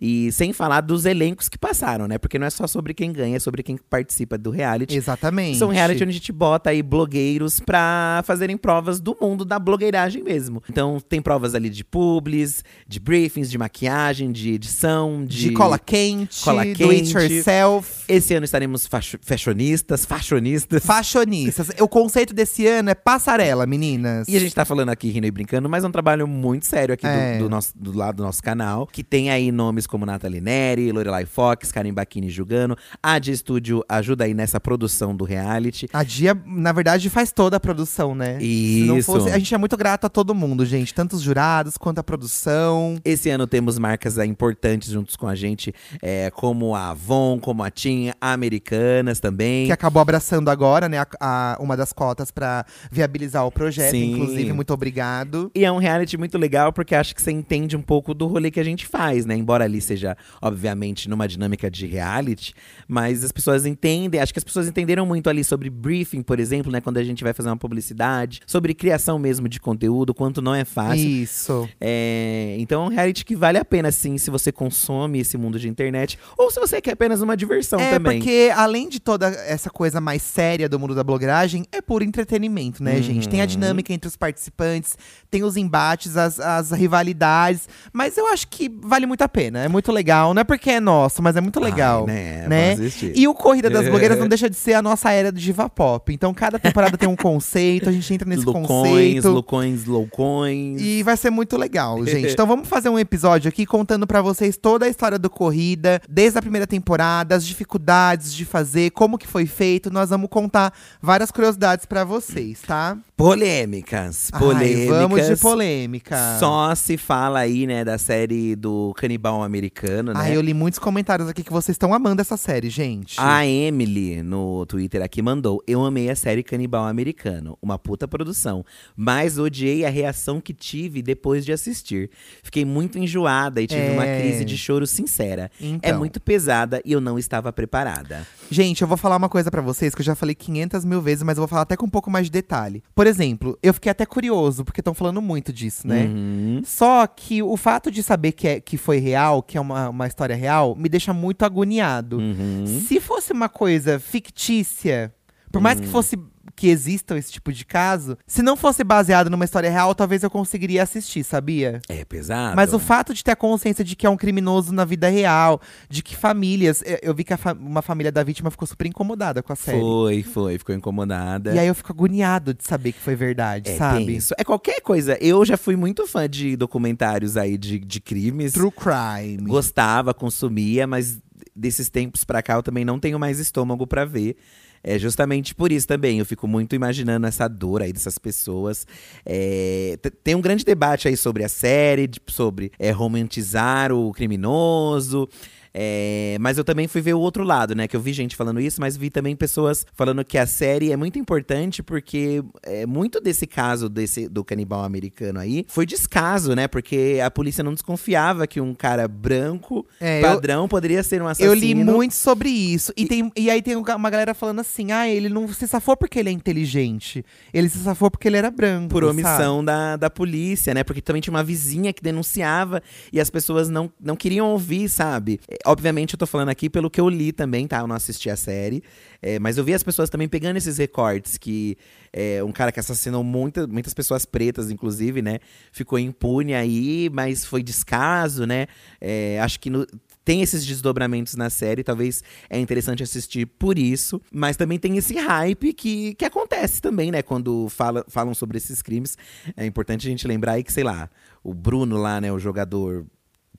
E sem falar dos elencos que passaram, né? Porque não é só sobre quem ganha, é sobre quem participa do reality. Exatamente. São reality onde a gente bota aí blogueiros pra fazerem provas do mundo da blogueiragem mesmo. Então tem provas ali de publis, de briefings, de maquiagem, de edição, de, De cola quente, cola do it quente. yourself. Esse ano estaremos fashionistas, fashionistas. Fashionistas. o conceito desse ano é passarela, meninas. E a gente tá falando aqui rindo e brincando, mas é um trabalho muito sério aqui do- É. do, nosso, do lado do nosso canal. Que tem aí nomes como Nathalie Neri, Lorelai Fox, Karen Bacchini julgando. A Dia Studio ajuda aí nessa produção do reality. A Dia, na verdade, faz toda a produção, né? Isso. fosse, a gente é muito grato a todo mundo, gente. Tanto os jurados quanto a produção. Esse ano temos marcas aí importantes juntos com a gente, é, como a Avon, como a TIM, Americanas também. Que acabou abraçando agora, né? a- a- uma das cotas pra viabilizar o projeto. Sim. Inclusive, muito obrigado. E é um reality muito legal porque acho que você entende um pouco do rolê que a gente faz, né? Embora ali seja, obviamente, numa dinâmica de reality, mas as pessoas entendem, acho que as pessoas entenderam muito ali sobre briefing, por exemplo, né? Quando a gente vai fazer uma publicidade, sobre criação mesmo de conteúdo, quanto não é fácil. Isso. É, então é um reality que vale a pena, sim, se você consome esse mundo de internet, ou se você quer apenas uma diversão é, também. porque além de toda essa coisa mais séria do mundo da blogueiragem, é puro entretenimento, né, gente? Tem a Uhum. dinâmica entre os participantes, tem os embates, as, as rivalidades. Mas eu acho que vale muito a pena. É muito legal. Não é porque é nosso, mas é muito legal. Ai, né? né? E o Corrida das Blogueiras não deixa de ser a nossa era do diva pop. Então cada temporada tem um conceito, a gente entra nesse Lucões, conceito. lucões, loucões. E E vai ser muito legal, gente. Então vamos fazer um episódio aqui contando pra vocês toda a história do Corrida, desde a primeira temporada, as dificuldades de fazer, como que foi feito. Nós vamos contar várias curiosidades pra vocês, tá? Polêmicas. Polêmicas. Ai, vamos de polêmica. Só se fala aí, né, da série do canibal americano, né? Ai, eu li muitos comentários aqui que vocês estão amando essa série, gente. A Emily, no Twitter aqui, mandou: Eu amei a série Canibal Americano. Uma puta produção. Mas odiei a reação que tive depois de assistir. Fiquei muito enjoada e tive É. uma crise de choro sincera. É Então. muito pesada e eu não estava preparada. Gente, eu vou falar uma coisa pra vocês que eu já falei 500 mil vezes, mas eu vou falar até com um pouco mais de detalhe. Por exemplo, eu fiquei até curioso, porque estão falando muito disso, né? Uhum. Só que o fato de saber que, é, que foi real, que é uma, uma história real, me deixa muito agoniado. Uhum. Se fosse uma coisa fictícia, por mais Hum. que fosse que existam esse tipo de caso, se não fosse baseado numa história real, talvez eu conseguiria assistir, sabia? É pesado. Mas o fato de ter a consciência de que é um criminoso na vida real, de que famílias. eu- vi que fa- uma família da vítima ficou super incomodada com a série. Foi, foi, ficou incomodada. E aí eu fico agoniado de saber que foi verdade, é sabe? tenso. É qualquer coisa. Eu já fui muito fã de documentários aí de, de crimes. True crime. Gostava, consumia, mas desses tempos pra cá eu também não tenho mais estômago pra ver. É justamente por isso também. Eu fico muito imaginando essa dor aí dessas pessoas. É, tem um grande debate aí sobre a série, sobre é, romantizar o criminoso. É, mas eu também fui ver o outro lado, né? Que eu vi gente falando isso, mas vi também pessoas falando que a série é muito importante porque é, muito desse caso desse, do canibal americano aí foi descaso, né? Porque a polícia não desconfiava que um cara branco, É, eu- padrão, poderia ser um assassino. Eu li muito sobre isso. E, tem, e aí tem uma galera falando assim: ah, ele não se safou porque ele é inteligente. Ele se safou porque ele era branco. Por sabe? omissão da, da polícia, né? Porque também tinha uma vizinha que denunciava e as pessoas não, não queriam ouvir, sabe? Obviamente, eu tô falando aqui pelo que eu li também, tá? Eu não assisti a série. É, mas eu vi as pessoas também pegando esses recortes que é, um cara que assassinou muita, muitas pessoas pretas, inclusive, né? Ficou impune aí, mas foi descaso, né? É, acho que no- tem esses desdobramentos na série, talvez é interessante assistir por isso. Mas também tem esse hype que, que acontece também, né? Quando fala, falam sobre esses crimes. É importante a gente lembrar aí que, sei lá, o Bruno lá, né, o jogador.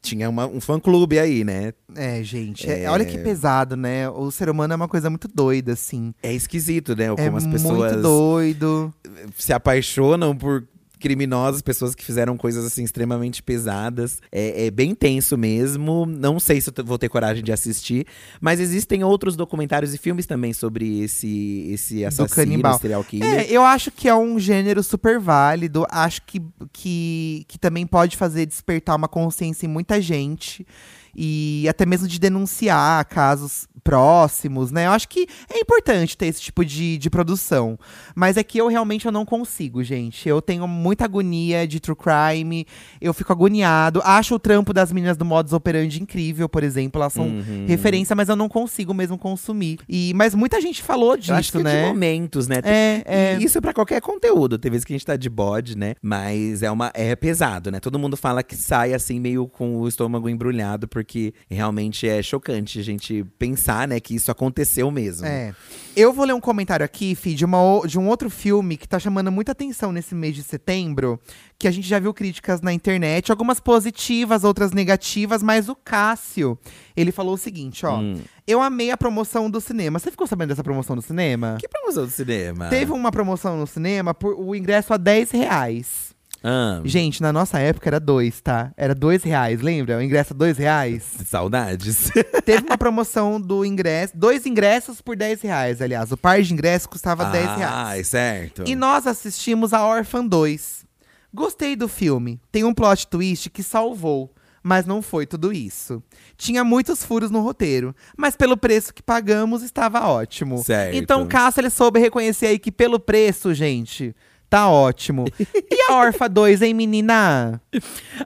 Tinha uma- um fã-clube aí, né? É, gente. é- É. olha que pesado, né? O ser humano é uma coisa muito doida, assim. É esquisito, né? é Como as pessoas muito doido. se apaixonam por criminosos, pessoas que fizeram coisas assim extremamente pesadas. É, é bem tenso mesmo. Não sei se vou ter coragem de assistir, mas existem outros documentários e filmes também sobre esse esse assassino, serial killer. É, eu acho que é um gênero super válido. Acho que, que, que também pode fazer despertar uma consciência em muita gente. E até mesmo de denunciar casos próximos, né? Eu acho que é importante ter esse tipo de, de produção. Mas é que eu realmente eu não consigo, gente. Eu tenho muita agonia de true crime. Eu fico agoniado. Acho o trampo das meninas do Modus Operandi incrível, por exemplo. Elas são Uhum. referência, mas eu não consigo mesmo consumir. E, mas muita gente falou disso, Eu acho que é né? de momentos, né? É, é. E Isso é pra qualquer conteúdo. Tem vezes que a gente tá de bode, né? Mas é uma é pesado, né? Todo mundo fala que sai assim meio com o estômago embrulhado, porque realmente é chocante a gente pensar, né, que isso aconteceu mesmo. É. Eu vou ler um comentário aqui, Fih, de, uma de um outro filme que tá chamando muita atenção nesse mês de setembro, que a gente já viu críticas na internet, algumas positivas, outras negativas, mas o Cássio, ele falou o seguinte, ó. Hum. Eu amei a promoção do cinema. Você ficou sabendo dessa promoção do cinema? Que promoção do cinema? Teve uma promoção no cinema por o ingresso a 10 reais. Ah, Gente, na nossa época era dois, tá? Era dois reais, lembra? O ingresso a dois reais. saudades. Teve uma promoção do ingresso, dois ingressos por 10 reais, aliás. O par de ingressos custava 10 reais. Ah, certo. E nós assistimos a Orphan 2. Gostei do filme. Tem um plot twist que salvou, mas não foi tudo isso. Tinha muitos furos no roteiro, mas pelo preço que pagamos estava ótimo. Certo. Então, Cássio, ele soube reconhecer aí que pelo preço, gente, tá ótimo. e a Orphan 2, hein, menina?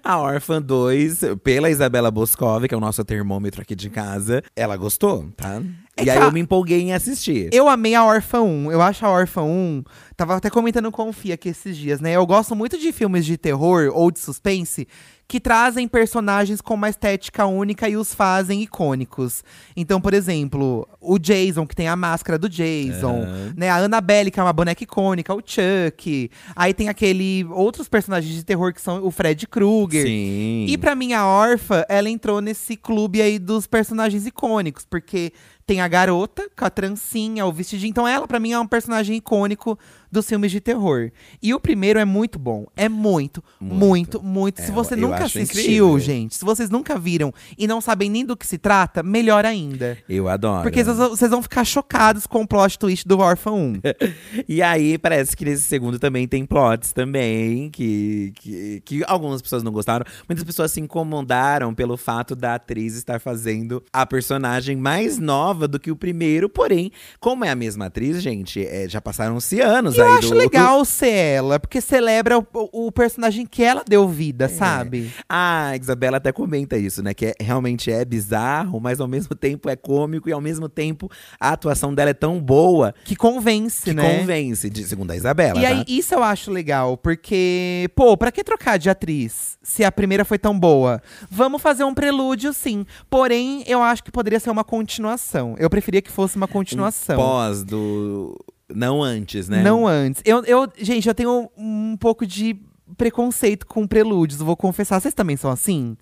A Orphan 2, pela Isabela Boscov, que é o nosso termômetro aqui de casa, ela gostou, tá? É e aí a- eu me empolguei em assistir. Eu amei a Órfã 1. Eu acho a Órfã 1. Tava até comentando com o Fia aqui esses dias, né? Eu gosto muito de filmes de terror ou de suspense que trazem personagens com uma estética única e os fazem icônicos. Então, por exemplo, o Jason, que tem a máscara do Jason, Aham. né? A Annabelle, que é uma boneca icônica, o Chuck. Aí tem aquele outros personagens de terror que são o Fred Krueger. Sim. E pra mim, a Orfa, ela entrou nesse clube aí dos personagens icônicos, porque tem a garota com a trancinha, o vestidinho. Então, ela, pra mim, é um personagem icônico dos filmes de terror. E o primeiro é muito bom. É muito, muito, muito. É, se você nunca assistiu, incrível. gente, se vocês nunca viram e não sabem nem do que se trata, melhor ainda. Eu adoro. Porque vocês vão- vocês vão ficar chocados com o plot twist do Orphan 1. E aí, parece que nesse segundo também tem plots também, que, que, que algumas pessoas não gostaram. Muitas pessoas se incomodaram pelo fato da atriz estar fazendo a personagem mais nova do que o primeiro. Porém, como é a mesma atriz, gente, é, já passaram-se anos Eu aí acho do. legal ser ela, porque celebra o, o personagem que ela deu vida, sabe? A Isabela até comenta isso, né? Que é- realmente é bizarro, mas ao mesmo tempo é cômico e ao mesmo tempo a atuação dela é tão boa Que convence, que né? convence, de, segundo a Isabela. E tá? aí, isso eu acho legal, porque, pô, pra que trocar de atriz se a primeira foi tão boa? Vamos fazer um prelúdio, sim. Porém, eu acho que poderia ser uma continuação. Eu preferia que fosse uma continuação. Pós do. Não antes, né? Não antes. Eu, eu, gente, eu tenho um pouco de preconceito com prelúdios, vou confessar. Vocês também são assim?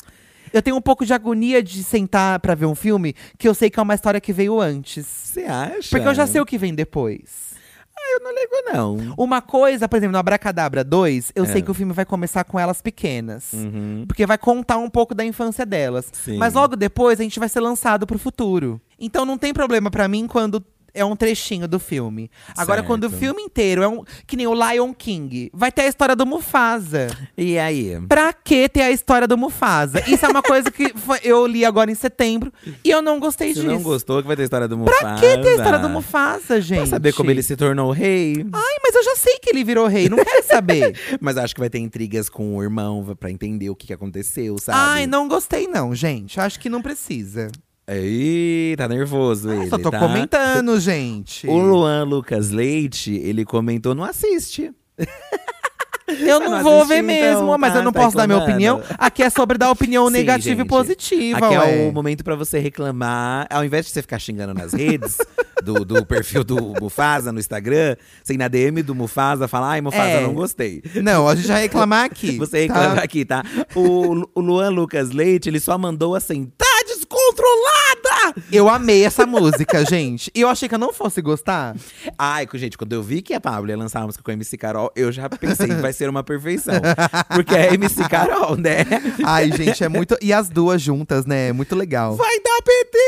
Eu tenho um pouco de agonia de sentar pra ver um filme que eu sei que é uma história que veio antes. Você acha? Porque eu já sei o que vem depois. Eu não ligo, não. Uma coisa, por exemplo, no Abracadabra 2, eu É. sei que o filme vai começar com elas pequenas. Uhum. Porque vai contar um pouco da infância delas. Sim. Mas logo depois a gente vai ser lançado pro futuro. Então não tem problema pra mim quando é um trechinho do filme. Agora, Certo. quando o filme inteiro é um. Que nem o Lion King, vai ter a história do Mufasa. E aí? Pra que ter a história do Mufasa? Isso é uma coisa que foi- eu li agora em setembro e eu não gostei Você disso. não gostou que vai ter a história do Mufasa? Pra que ter a história do Mufasa, gente? Pra saber como ele se tornou rei. Ai, mas eu já sei que ele virou rei, não quero saber. Mas acho que vai ter intrigas com o irmão pra entender o que, que aconteceu, sabe? Ai, não gostei não, gente. Acho que não precisa. Ih, tá nervoso ele, Só tô tá? comentando, gente. O Luan Lucas Leite, ele comentou, não assiste. Eu não não vou ver mesmo, então, mas tá- eu não tá posso dar minha reclamando. opinião. Aqui é sobre dar opinião Sim, negativa e gente. positiva, Aqui ué. é o momento pra você reclamar. Ao invés de você ficar xingando nas redes do, do perfil do Mufasa no Instagram, você ir na DM do Mufasa falar, ai, Mufasa, É. não gostei. Não, a gente vai reclamar aqui. Você tá? reclama aqui, tá? O, o Luan Lucas Leite, ele só mandou assim, tá descontrolada! Eu amei essa música, gente. E eu achei que eu não fosse gostar. Ai, gente, quando eu vi que a Pablo ia lançar a música com a MC Carol, eu já pensei que vai ser uma perfeição. Porque é MC Carol, né? Ai, gente, é muito. E as duas juntas, né? É muito legal. Vai dar PT!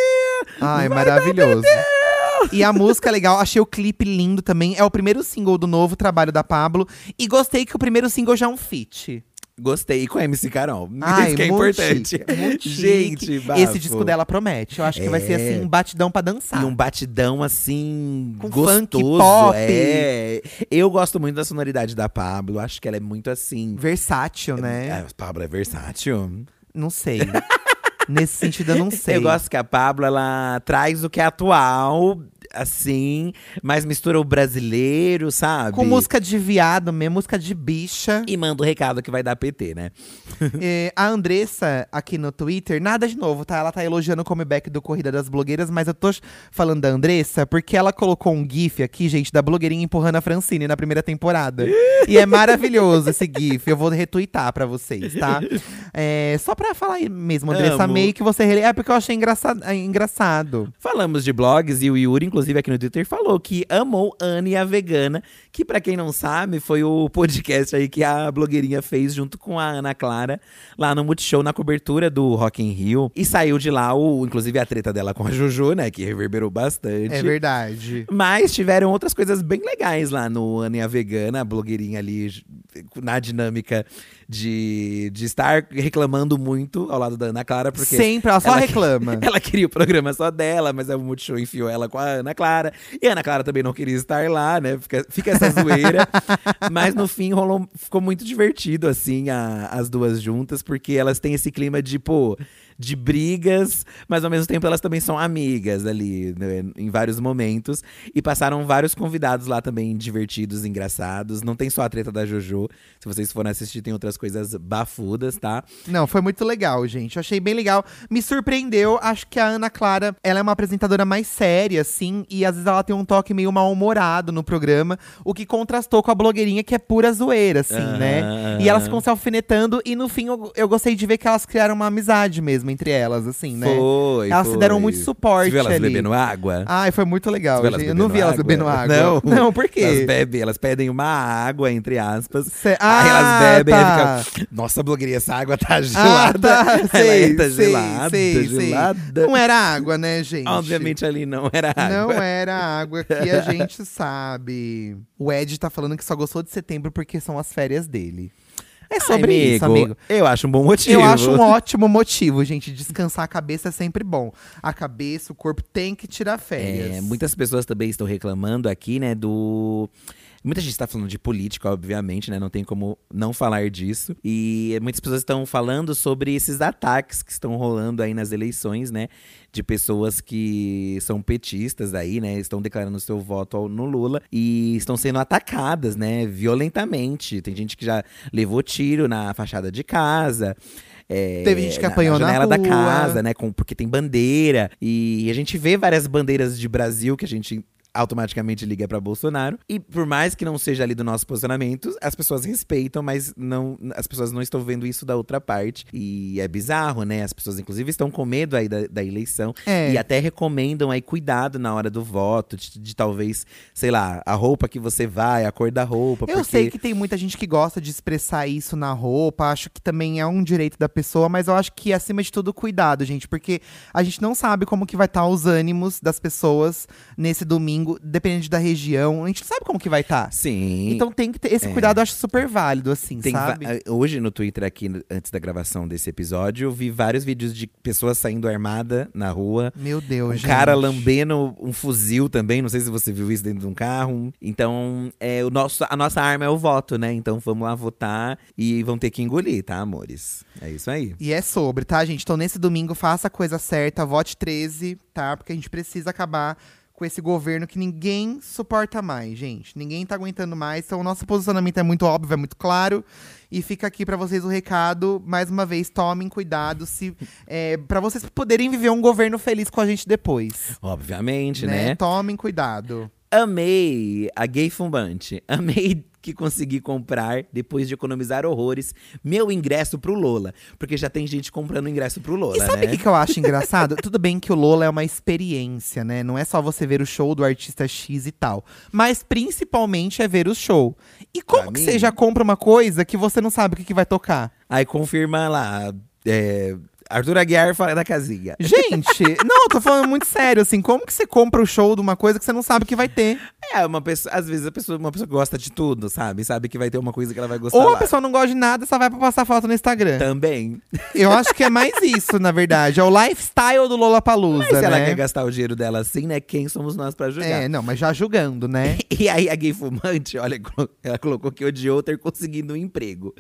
Ai, Vai maravilhoso. E a música é legal, achei o clipe lindo também. É o primeiro single do novo trabalho da Pablo. E gostei que o primeiro single já é um feat. Gostei com a MC Carol. Ai, Isso que é muito importante. chique, muito Gente, chique. bafo. Esse disco dela promete. Eu acho que vai ser É. assim, um batidão pra dançar. E um batidão assim, Com gostoso. funk, pop. É. Eu gosto muito da sonoridade da Pablo. Acho que ela é muito assim. Versátil, né? A Pablo é versátil. Não sei. Nesse sentido, eu não sei. Eu gosto que a Pablo, ela traz o que é atual, assim, mas mistura o brasileiro, sabe? Com música de viado mesmo, música de bicha. E manda o recado que vai dar PT, né? É, a Andressa, aqui no Twitter, nada de novo, tá? Ela tá elogiando o comeback do Corrida das Blogueiras, mas eu tô falando da Andressa porque ela colocou um GIF aqui, gente, da blogueirinha empurrando a Francine na primeira temporada. e é maravilhoso esse GIF. Eu vou retweetar pra vocês, tá? É, só pra falar mesmo, Andressa, Amo. amei que você. É porque eu achei engraçado. engraçado. Falamos de blogs e o Yuri, inclusive, aqui no Twitter, falou que amou Anne a Vegana, que pra quem não sabe, foi o podcast aí que a blogueirinha fez junto com a Ana Clara, lá no Multishow, na cobertura do Rock in Rio. E saiu de lá, o, inclusive, a treta dela com a Juju, né, que reverberou bastante. É verdade. Mas tiveram outras coisas bem legais lá no Ana e a Vegana, a blogueirinha ali na dinâmica de, de estar reclamando muito ao lado da Ana Clara, porque Sempre, ela só ela- reclama. ela queria o programa só dela, mas o Multishow enfiou ela com a Ana Clara. E a Ana Clara também não queria estar lá, né? Fica, fica essa zoeira. mas no fim rolou, ficou muito divertido, assim, a- as duas juntas, porque elas têm esse clima de, pô, de brigas, mas ao mesmo tempo elas também são amigas ali, né, em vários momentos. E passaram vários convidados lá também divertidos, engraçados. Não tem só a treta da JoJo. Se vocês forem assistir, tem outras coisas bafudas, tá? Não, foi muito legal, gente. Eu achei bem legal. Me surpreendeu. Acho que a Ana Clara, ela é uma apresentadora mais séria, assim, e às vezes ela tem um toque meio mal-humorado no programa, o que contrastou com a blogueirinha que é pura zoeira, assim, né? E elas ficam se alfinetando, e no fim eu, eu gostei de ver que elas criaram uma amizade mesmo entre elas, assim, né? Foi. Elas foi. se deram muito suporte Você viu elas ali. bebendo água? Ai, foi muito legal. Eu não vi elas bebendo água. Não, Não, por quê? Elas bebem, elas pedem uma água, entre aspas. Cê- aí Ah, elas bebem tá. e fica. Nossa, blogueirinha, essa água tá Ah, gelada. tá, Ela sei, é, tá sei, gelada, sei, sei. gelada. Não era água, né, gente? Obviamente ali não era água. Não era água que a gente sabe. O Ed tá falando que só gostou de setembro porque são as férias dele. É sobre Ai, isso, amigo. Eu acho um bom motivo. Eu acho um ótimo motivo, gente. Descansar a cabeça é sempre bom. A cabeça, o corpo tem que tirar férias. É, muitas pessoas também estão reclamando aqui, né, do. Muita gente está falando de política, obviamente, né? Não tem como não falar disso. E muitas pessoas estão falando sobre esses ataques que estão rolando aí nas eleições, né? De pessoas que são petistas aí, né? Estão declarando seu voto ao- no Lula e estão sendo atacadas, né? Violentamente. Tem gente que já levou tiro na fachada de casa. é, Teve gente que na- apanhou na janela da rua. casa, né? Com, porque tem bandeira. E a gente vê várias bandeiras de Brasil que a gente automaticamente liga pra Bolsonaro. E por mais que não seja ali do nosso posicionamento, as pessoas respeitam, mas não, as pessoas não estão vendo isso da outra parte. E é bizarro, né? As pessoas, inclusive, estão com medo aí da, da eleição. É. E até recomendam aí cuidado na hora do voto, de, de talvez, sei lá, a roupa que você vai, a cor da roupa. Eu porque... sei que tem muita gente que gosta de expressar isso na roupa, acho que também é um direito da pessoa, mas eu acho que acima de tudo cuidado, gente, porque a gente não sabe como que vai estar os ânimos das pessoas nesse domingo, dependendo da região, a gente não sabe como que vai estar. Sim. Então tem que ter esse É. cuidado, eu acho super válido, assim, Tem sabe? ah, Hoje no Twitter, aqui, antes da gravação desse episódio, eu vi vários vídeos de pessoas saindo armada na rua. Meu Deus, Um gente. cara lambendo um fuzil também, não sei se você viu isso dentro de um carro. Então, é, o nosso, a nossa arma é o voto, né? Então vamos lá votar e vão ter que engolir, tá, amores? É isso aí. E é sobre, tá, gente? Então, nesse domingo, faça a coisa certa, vote 13, tá? Porque a gente precisa acabar com esse governo que ninguém suporta mais, gente. Ninguém tá aguentando mais. Então, o nosso posicionamento é muito óbvio, é muito claro. E fica aqui pra vocês o recado. Mais uma vez, tomem cuidado se é, para vocês poderem viver um governo feliz com a gente depois. Obviamente, Né? né? Tomem cuidado. Amei a gay fumante. Amei que consegui comprar, depois de economizar horrores, meu ingresso pro Lola. Porque já tem gente comprando ingresso pro Lola, E sabe o né? que, que eu acho engraçado? Tudo bem que o Lola é uma experiência, né? Não é só você ver o show do artista X e tal. Mas principalmente é ver o show. E como Pra que mim- você já compra uma coisa que você não sabe o que, que vai tocar? Aí confirma lá. é, Arthur Aguiar fora da casinha. Gente, não, eu tô falando muito sério, assim. Como que você compra o show de uma coisa que você não sabe que vai ter? É, uma pessoa, às vezes a pessoa, uma pessoa gosta de tudo, sabe? Sabe que vai ter uma coisa que ela vai gostar Ou a lá. pessoa não gosta de nada, só vai pra passar foto no Instagram. Também. Eu acho que é mais isso, na verdade. É o lifestyle do Lollapalooza, Mas se ela né? quer gastar o dinheiro dela assim, né? Quem somos nós pra julgar? É, não, mas já julgando, né? E aí a gay fumante, olha, ela colocou que odiou ter conseguido um emprego.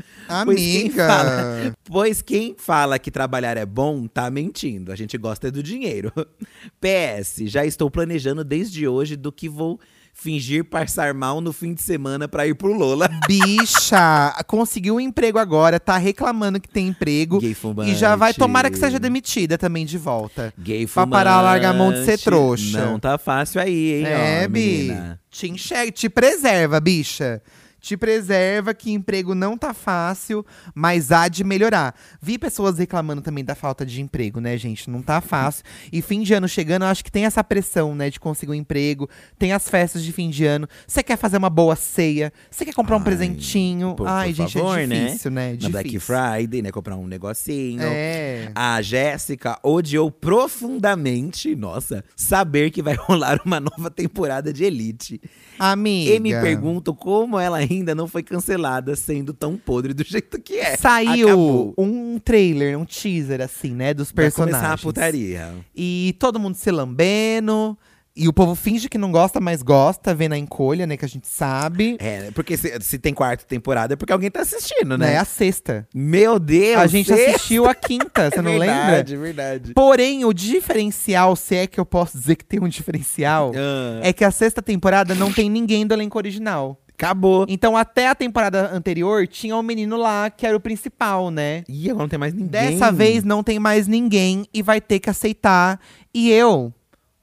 Pois quem Amiga. fala- Pois quem fala que trabalhar é bom, tá mentindo. A gente gosta é do dinheiro. PS, já estou planejando desde hoje do que vou fingir passar mal no fim de semana pra ir pro Lola. Bicha, conseguiu um emprego agora, tá reclamando que tem emprego. Gay fumante. E já vai, tomara que seja demitida também de volta. Gay Pra fumante. parar, largar a mão de ser trouxa. Não tá fácil aí, hein, é, ó, Bi. menina. Te enxerga, te preserva, bicha. Te preserva que emprego não tá fácil, mas há de melhorar. Vi pessoas reclamando também da falta de emprego, né, gente? Não tá fácil. E fim de ano chegando, eu acho que tem essa pressão, né, de conseguir um emprego. Tem as festas de fim de ano. Você quer fazer uma boa ceia? Você quer comprar um Ai, presentinho? por- Ai, por gente, favor, é né? difícil, né? Na Difícil. Black Friday, né? Comprar um negocinho. É. A Jéssica odiou profundamente, nossa, saber que vai rolar uma nova temporada de Elite. Amiga. E me pergunto como ela ainda não foi cancelada, sendo tão podre do jeito que é. Saiu Acabou. um trailer, um teaser, assim, né? Dos Vai personagens. começar a putaria. E todo mundo se lambendo. E o povo finge que não gosta, mas gosta, vê na encolha, né? Que a gente sabe. É, porque se, se tem quarta temporada é porque alguém tá assistindo, Né? É a sexta. Meu Deus! a gente sexta. assistiu a quinta, você não lembra? verdade, verdade. Porém, o diferencial, se é que eu posso dizer que tem um diferencial, Ah, é que a sexta temporada não tem ninguém do elenco original. Acabou. Então, até a temporada anterior, tinha um menino lá que era o principal, né? Ih, agora não tem mais ninguém. Dessa vez não tem mais ninguém e vai ter que aceitar. E eu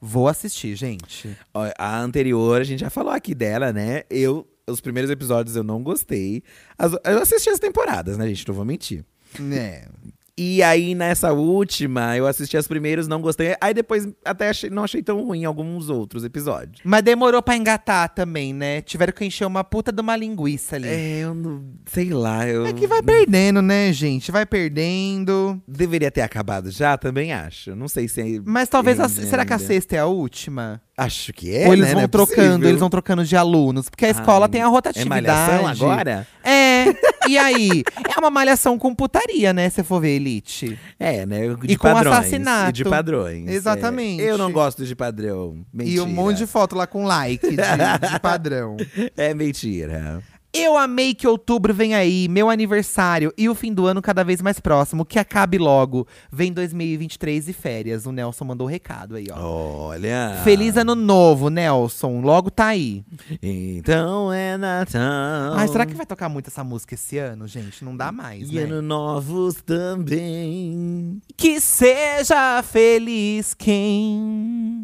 vou assistir, gente. Ó, A anterior, a gente já falou aqui dela, né? Eu, os primeiros episódios eu não gostei. As- eu assisti as temporadas, né, gente? Não vou mentir. É. E aí, nessa última, eu assisti as primeiras, não gostei. Aí depois até achei- não achei tão ruim alguns outros episódios. Mas demorou pra engatar também, né? Tiveram que encher uma puta de uma linguiça ali. É, eu não. Sei lá, eu. É que vai perdendo, né, gente? Vai perdendo. Deveria ter acabado já, também acho. Não sei se. é- Mas talvez. a- será que a sexta é a última? Acho que é. Ou eles né? vão Não é trocando, possível. eles vão trocando de alunos. Porque a escola Ai, tem a É rotatividade. malhação agora? É. E aí? É uma malhação com putaria, né? Se for ver Elite. É, né? De E com padrões. assassinato. E de padrões. Exatamente. é. Eu não gosto de padrão. Mentira. E um monte de foto lá com like de, de padrão. É mentira. Eu amei que outubro vem aí, meu aniversário e o fim do ano cada vez mais próximo. Que acabe logo. Vem 2023 e férias. O Nelson mandou o recado aí, ó. Olha. Feliz ano novo, Nelson. Logo tá aí. Então é Natal. Ai, será que vai tocar muito essa música esse ano, gente? Não dá mais, E né? ano novos também. Que seja feliz quem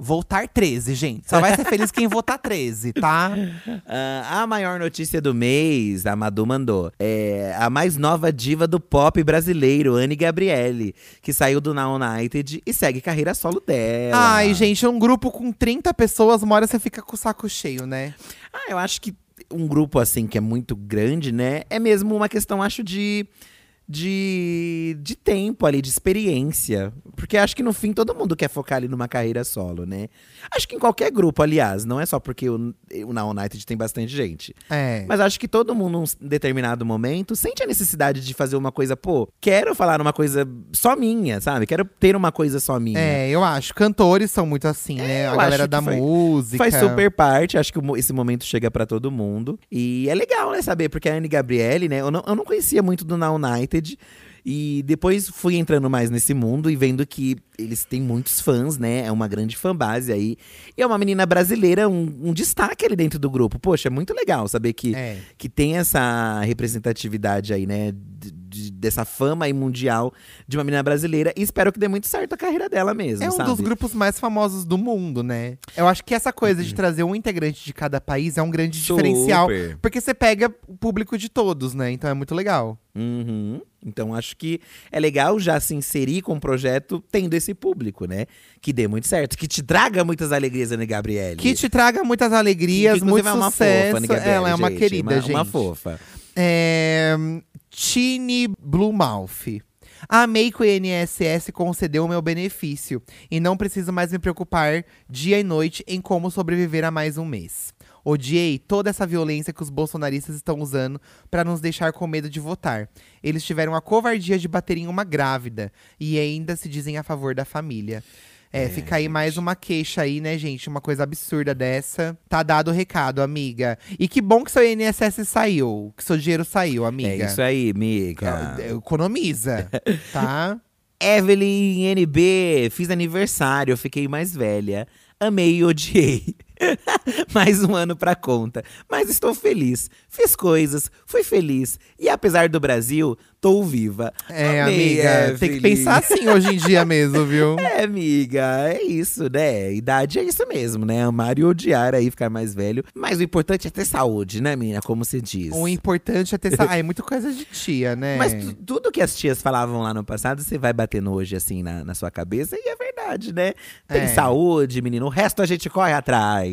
voltar 13, gente. Só vai ser feliz quem votar 13, tá? Ah, a maior notícia do mês, a Madu mandou, é a mais nova diva do pop brasileiro, Anne Gabriele, que saiu do Now United e segue carreira solo dela. Ai, gente, um grupo com 30 pessoas, uma hora você fica com o saco cheio, né? Ah, eu acho que um grupo assim que é muito grande, né? É mesmo uma questão, acho, de. De, de tempo ali, de experiência. Porque acho que no fim todo mundo quer focar ali numa carreira solo, né? Acho que em qualquer grupo, aliás, não é só porque o, o Now United tem bastante gente. É. Mas acho que todo mundo, num determinado momento, sente a necessidade de fazer uma coisa, pô, quero falar uma coisa só minha, sabe? Quero ter uma coisa só minha. É, eu acho. Cantores são muito assim, né? A galera da faz- música. Faz super parte, acho que esse momento chega pra todo mundo. E é legal, né, saber, porque a Anne Gabriele, né, eu não, eu não conhecia muito do Now United. E depois fui entrando mais nesse mundo e vendo que eles têm muitos fãs, né? É uma grande fanbase aí. E é uma menina brasileira, um, um destaque ali dentro do grupo. Poxa, é muito legal saber que, É. que tem essa representatividade aí, né? de- de- dessa fama aí mundial de uma menina brasileira. E espero que dê muito certo a carreira dela mesmo, É um sabe? dos grupos mais famosos do mundo, né? Eu acho que essa coisa de trazer um integrante de cada país é um grande diferencial. Super. Porque você pega o público de todos, né? Então é muito legal. Uhum. Então acho que é legal já se inserir com o projeto tendo esse público, né? Que dê muito certo, que te traga muitas alegrias, Ana Gabriele. Que te traga muitas alegrias, Que, muito é uma sucesso. fofa, Gabriele, Ela é uma gente, querida, uma, gente. Uma fofa. É, Tini Bluemouth. Amei que o INSS concedeu o meu benefício e não preciso mais me preocupar dia e noite em como sobreviver a mais um mês. Odiei toda essa violência que os bolsonaristas estão usando para nos deixar com medo de votar. Eles tiveram a covardia de bater em uma grávida e ainda se dizem a favor da família. É, fica aí mais uma queixa aí, né, gente? Uma coisa absurda dessa. Tá dado o recado, amiga. E que bom que seu INSS saiu, que seu dinheiro saiu, amiga. É isso aí, amiga. Ah, Economiza, tá? Evelyn NB, fiz aniversário, eu fiquei mais velha. Amei e odiei. mais um ano pra conta. Mas estou feliz. Fiz coisas, fui feliz. E apesar do Brasil, tô viva. É, Amei, amiga, tem que pensar assim hoje em dia mesmo, viu? É, amiga, é isso, né? Idade é isso mesmo, né? Amar e odiar aí, ficar mais velho. Mas o importante é ter saúde, né, menina? Como se diz. O importante é ter. sa- Ah, é muito coisa de tia, né? Mas tu- tudo que as tias falavam lá no passado, você vai batendo hoje assim na, na sua cabeça, e é verdade, né? Tem É. saúde, menino. O resto a gente corre atrás.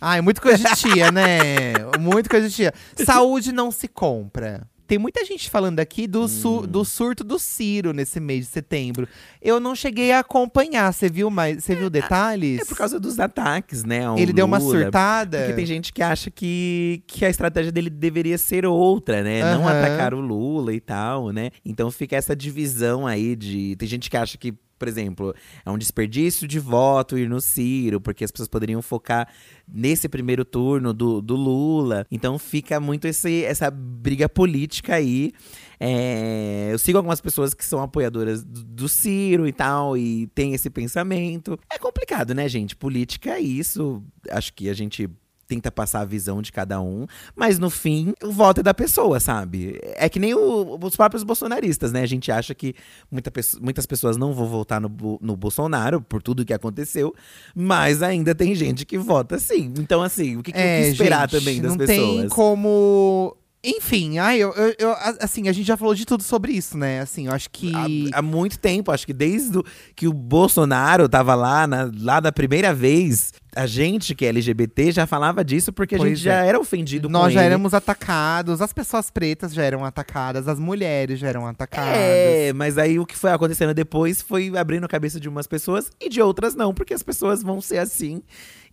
Ai, muito coisa de tia, né? Muito coisa de tia. Saúde não se compra. Tem muita gente falando aqui do, su- do surto do Ciro nesse mês de setembro. Eu não cheguei a acompanhar. Você viu mais? Você viu detalhes? É por causa dos ataques, né? Ele deu uma Lula. surtada. Porque tem gente que acha que, que a estratégia dele deveria ser outra, né? Não Aham. atacar o Lula e tal, né? Então fica essa divisão aí de. Tem gente que acha que por exemplo, é um desperdício de voto ir no Ciro, porque as pessoas poderiam focar nesse primeiro turno do, do Lula. Então fica muito esse, essa briga política aí. É, eu sigo algumas pessoas que são apoiadoras do, do Ciro e tal, e tem esse pensamento. É complicado, né, gente? Política é isso. Acho que a gente tenta passar a visão de cada um, mas no fim, o voto é da pessoa, sabe? É que nem o, os próprios bolsonaristas, né? A gente acha que muita, muitas pessoas não vão votar no, no Bolsonaro por tudo que aconteceu, mas ainda tem gente que vota sim. Então, assim, o que, é, que esperar gente, também das não pessoas? Não tem como enfim, ai, eu, eu, eu, assim, a gente já falou de tudo sobre isso, né? Assim, eu acho que. Há, há muito tempo, acho que desde que o Bolsonaro tava lá, na, lá da primeira vez, a gente que é LGBT já falava disso porque a pois gente é. já era ofendido Nós já ele. éramos atacados, as pessoas pretas já eram atacadas, as mulheres já eram atacadas. É, mas aí o que foi acontecendo depois foi abrindo a cabeça de umas pessoas e de outras não, porque as pessoas vão ser assim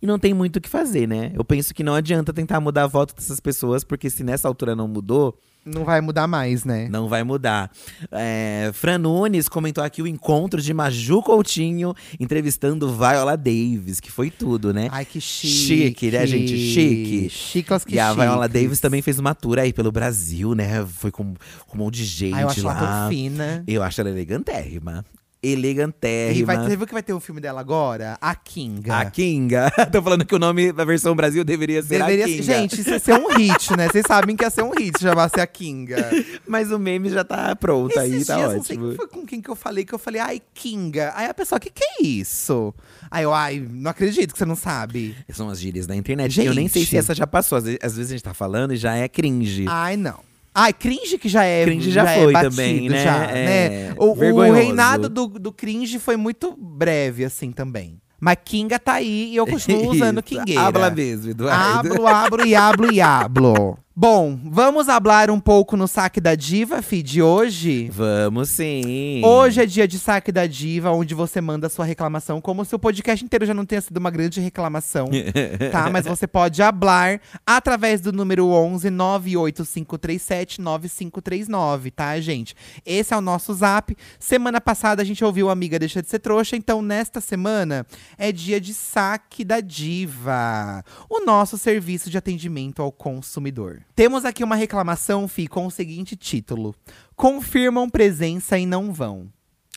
e não tem muito o que fazer, né? Eu penso que não adianta tentar mudar a voto dessas pessoas, porque se nessa altura não mudou, não vai mudar mais, né? Não vai mudar. É, Fran Nunes comentou aqui o encontro de Maju Coutinho entrevistando Viola Davis, que foi tudo, né? Ai, que chique. Chique, né, gente? Chique. Chiclas que E a Viola Davis também fez uma tour aí pelo Brasil, né? Foi com, com um monte de gente Ai, eu acho lá. Ela tão fina. Eu acho ela elegantérrima elegantérrima. E vai, você viu que vai ter um filme dela agora? A Kinga. A Kinga. Tô falando que o nome da versão Brasil deveria ser deveria, A Kinga. Gente, isso ia ser um hit, né? Vocês sabem que ia ser um hit chamar-se A Kinga. Mas o meme já tá pronto Esses aí, tá dias, ótimo. Não sei foi com quem que eu falei, que eu falei, ai, Kinga. Aí a pessoa, o que que é isso? Aí eu, ai, não acredito que você não sabe. São as gírias da internet. Gente. Eu nem sei se essa já passou. Às vezes a gente tá falando e já é cringe. Ai, não. Ai, cringe que já é. Cringe já, já foi é batido, também, né? Já, é né? O, o, reinado do, do cringe foi muito breve, assim, também. Mas Kinga tá aí e eu continuo usando Kingueira. Habla mesmo, Eduardo. Abro, abro, e abro, e abro. Bom, vamos hablar um pouco no Saque da Diva, Fi, de hoje? Vamos sim. Hoje é dia de Saque da Diva, onde você manda sua reclamação, como se o podcast inteiro já não tenha sido uma grande reclamação, tá? Mas você pode hablar através do número 11 98537 9539, tá, gente? Esse é o nosso zap. Semana passada a gente ouviu Amiga Deixa de Ser Trouxa, então nesta semana é dia de Saque da Diva, o nosso serviço de atendimento ao consumidor. Temos aqui uma reclamação, Fi, com o seguinte título: Confirmam presença e não vão.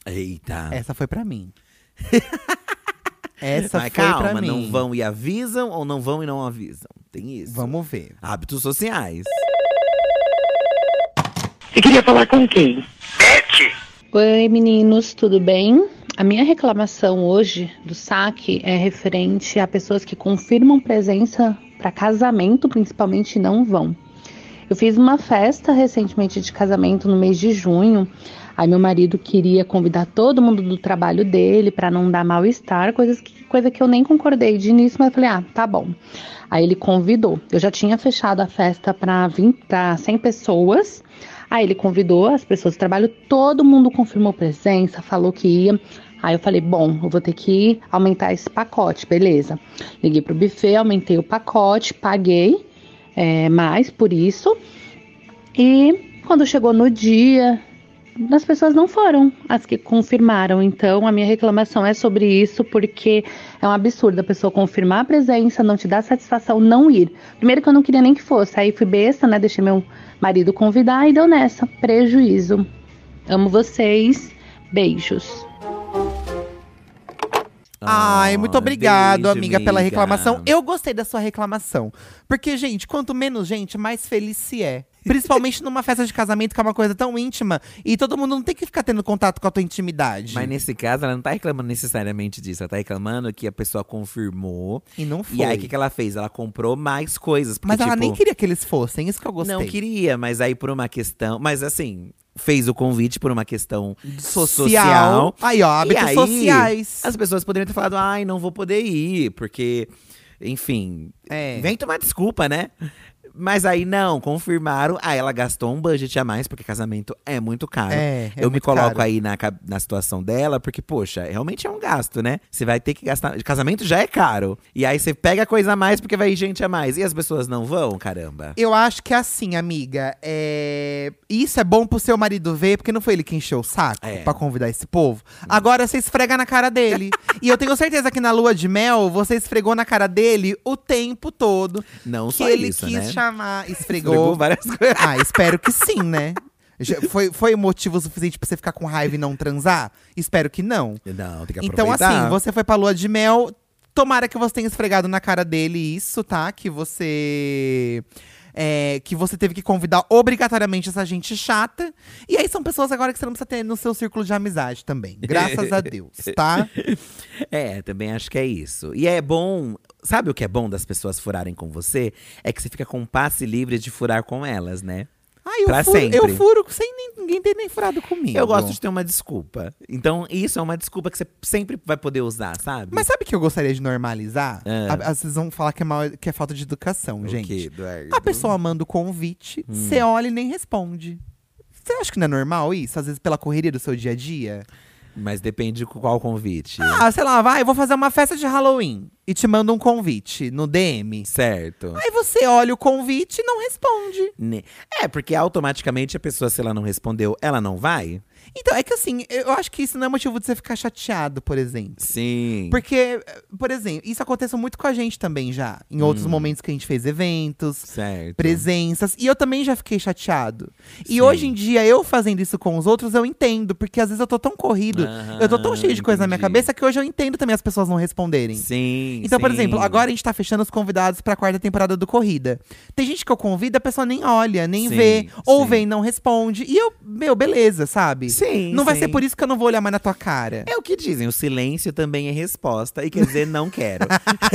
Eita. Essa foi para mim. Essa Mas foi calma, pra mim. não vão e avisam ou não vão e não avisam? Tem isso. Vamos ver. Hábitos sociais. Você queria falar com quem? Beth! Oi, meninos, tudo bem? A minha reclamação hoje do saque é referente a pessoas que confirmam presença para casamento, principalmente, não vão. Eu fiz uma festa recentemente de casamento no mês de junho. Aí meu marido queria convidar todo mundo do trabalho dele para não dar mal-estar, coisas que, coisa que eu nem concordei de início, mas falei: "Ah, tá bom". Aí ele convidou. Eu já tinha fechado a festa para 100 pessoas. Aí ele convidou as pessoas do trabalho, todo mundo confirmou presença, falou que ia. Aí eu falei, bom, eu vou ter que aumentar esse pacote, beleza. Liguei pro buffet, aumentei o pacote, paguei é, mais por isso. E quando chegou no dia, as pessoas não foram as que confirmaram. Então, a minha reclamação é sobre isso, porque é um absurdo a pessoa confirmar a presença, não te dar satisfação, não ir. Primeiro que eu não queria nem que fosse, aí fui besta, né? Deixei meu marido convidar e deu nessa. Prejuízo. Amo vocês. Beijos. Ai, muito obrigado, beijo, amiga, pela reclamação. Eu gostei da sua reclamação. Porque, gente, quanto menos gente, mais feliz se é. Principalmente numa festa de casamento, que é uma coisa tão íntima. E todo mundo não tem que ficar tendo contato com a tua intimidade. Mas nesse caso, ela não tá reclamando necessariamente disso. Ela tá reclamando que a pessoa confirmou. E não foi. E aí, o que, que ela fez? Ela comprou mais coisas. Porque, mas tipo, ela nem queria que eles fossem, isso que eu gostei. Não queria, mas aí por uma questão… Mas assim, fez o convite por uma questão social. social. Aí, ó, hábitos aí, sociais. As pessoas poderiam ter falado, ai, não vou poder ir, porque, enfim, é. vem tomar desculpa, né? Mas aí não, confirmaram. Aí ela gastou um budget a mais, porque casamento é muito caro. É, é Eu me coloco caro. aí na, na situação dela, porque, poxa, realmente é um gasto, né? Você vai ter que gastar. Casamento já é caro. E aí você pega coisa a mais porque vai gente a mais. E as pessoas não vão, caramba. Eu acho que é assim, amiga. É... Isso é bom pro seu marido ver, porque não foi ele que encheu o saco É. pra convidar esse povo. Agora você esfrega na cara dele. e eu tenho certeza que na lua de mel, você esfregou na cara dele o tempo todo. Não que só ele isso, quis né? chamar. Esfregou Esfregou. várias coisas. ah, espero que sim, né? Foi, foi motivo suficiente pra você ficar com raiva e não transar? Espero que não. Não, tem que Então, aproveitar. assim, você foi pra lua de mel. Tomara que você tenha esfregado na cara dele isso, tá? Que você. é, que você teve que convidar obrigatoriamente essa gente chata. E aí são pessoas agora que você não precisa ter no seu círculo de amizade também. Graças a Deus, tá? É, também acho que é isso. E é bom. Sabe o que é bom das pessoas furarem com você? É que você fica com passe livre de furar com elas, né? Ai, eu Pra furo, sempre. eu furo sem nem- ninguém ter nem furado comigo. Eu gosto de ter uma desculpa. Então, isso é uma desculpa que você sempre vai poder usar, sabe? Mas sabe o que eu gostaria de normalizar? Ah. A- vezes vão falar que é, mal- que é falta de educação, O gente. Eduardo? A pessoa manda o convite, Hum. você olha e nem responde. Você acha que não é normal isso? Às vezes pela correria do seu dia a dia? Mas depende de qual convite. Ah, sei lá, vai, eu vou fazer uma festa de Halloween. E te manda um convite no DM. Certo. Aí você olha o convite e não responde. Ne- É, porque automaticamente a pessoa, se ela não respondeu, ela não vai? Então, é que assim, eu acho que isso não é motivo de você ficar chateado, por exemplo. Sim. Porque, por exemplo, isso aconteceu muito com a gente também já. Em outros Hum. momentos que a gente fez eventos. Certo. presenças. E eu também já fiquei chateado. E Sim. hoje em dia, eu fazendo isso com os outros, eu entendo. Porque às vezes eu tô tão corrido, eu tô tão Ah, cheio de coisa na minha cabeça que hoje eu entendo também as pessoas não responderem. Sim. Então, por sim. exemplo, agora a gente tá fechando os convidados pra quarta temporada do Corrida. Tem gente que eu convido, a pessoa nem olha, nem Sim, vê, ou sim. vem e não responde. E eu, meu, beleza, sabe? Sim. Não vai sim. ser por isso que eu não vou olhar mais na tua cara. É o que dizem, o silêncio também é resposta. E quer dizer, não quero.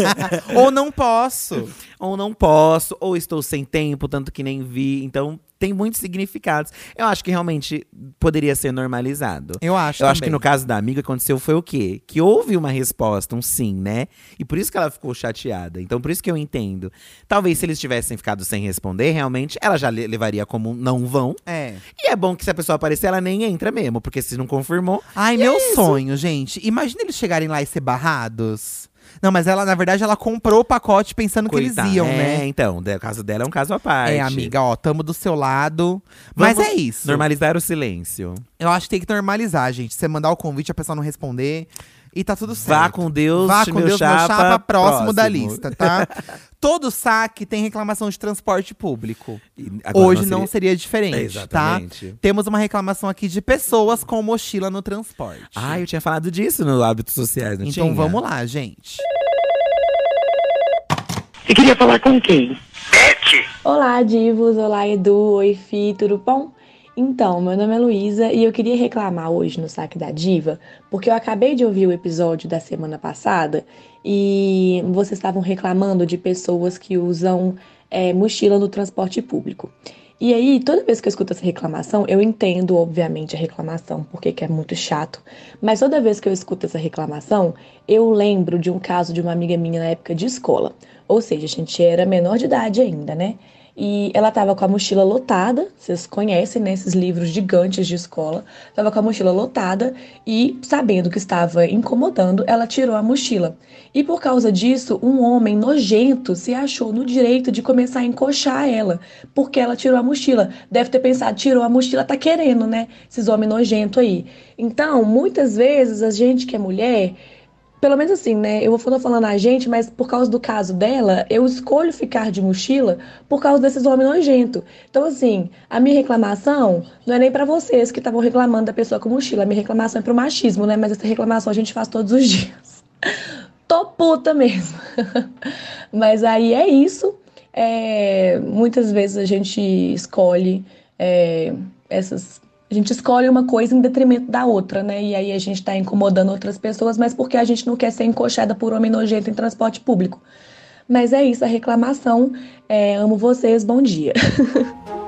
ou não posso. ou não posso, ou estou sem tempo, tanto que nem vi. Então, tem muitos significados. Eu acho que realmente poderia ser normalizado. Eu acho. Eu acho que também. no caso da amiga aconteceu foi o quê? Que houve uma resposta, um sim, né? E por isso que ela ficou chateada. Então por isso que eu entendo. Talvez se eles tivessem ficado sem responder, realmente ela já le- levaria como um não vão. É. E é bom que se a pessoa aparecer, ela nem entra mesmo, porque se não confirmou, Ai, E meu é sonho, gente. Imagina eles chegarem lá e ser barrados. Não, mas ela, na verdade, ela comprou o pacote pensando que coitada. eles iam, é, né? então, o caso dela é um caso à parte. É, amiga, ó, tamo do seu lado. Mas Vamos é isso. Normalizar o silêncio. Eu acho que tem que normalizar, gente. Você mandar o convite, a pessoa não responder. E tá tudo certo. Vá com Deus, Vá com meu Deus, chapa, meu chapa, próximo, da próximo. lista, tá? Todo saque tem reclamação de transporte público. Agora Hoje não seria- seria diferente, tá? Exatamente. Temos uma reclamação aqui de pessoas com mochila no transporte. Ah, eu tinha falado disso no Hábitos Sociais, não então tinha? vamos lá, gente. Você queria falar com quem? Olá, divos! Olá, Edu! Oi, Fi, tudo bom? Então, meu nome é Luísa e eu queria reclamar hoje no Saque da Diva, porque eu acabei de ouvir o episódio da semana passada e vocês estavam reclamando de pessoas que usam é, mochila no transporte público. E aí, toda vez que eu escuto essa reclamação, eu entendo, obviamente, a reclamação, porque que é muito chato. Mas toda vez que eu escuto essa reclamação, eu lembro de um caso de uma amiga minha na época de escola. Ou seja, a gente era menor de idade ainda, né? E ela tava com a mochila lotada, vocês conhecem, né, esses livros gigantes de escola. Tava com a mochila lotada e, sabendo que estava incomodando, ela tirou a mochila. E por causa disso, um homem nojento se achou no direito de começar a encoxar ela, porque ela tirou a mochila. Deve ter pensado, tirou a mochila, tá querendo, né? Esses homens nojentos aí. Então, muitas vezes, a gente que é mulher, pelo menos assim, né? Eu vou falando a gente, mas por causa do caso dela, eu escolho ficar de mochila por causa desses homens nojentos. Então, assim, a minha reclamação não é nem pra vocês que estavam reclamando da pessoa com mochila. A minha reclamação é pro machismo, né? Mas essa reclamação a gente faz todos os dias. Tô puta mesmo. mas aí é isso. É, muitas vezes a gente escolhe é, essas a gente escolhe uma coisa em detrimento da outra, né? E aí a gente tá incomodando outras pessoas, mas porque a gente não quer ser encoxada por homem nojento em transporte público. Mas é isso, a reclamação. É, amo vocês, bom dia.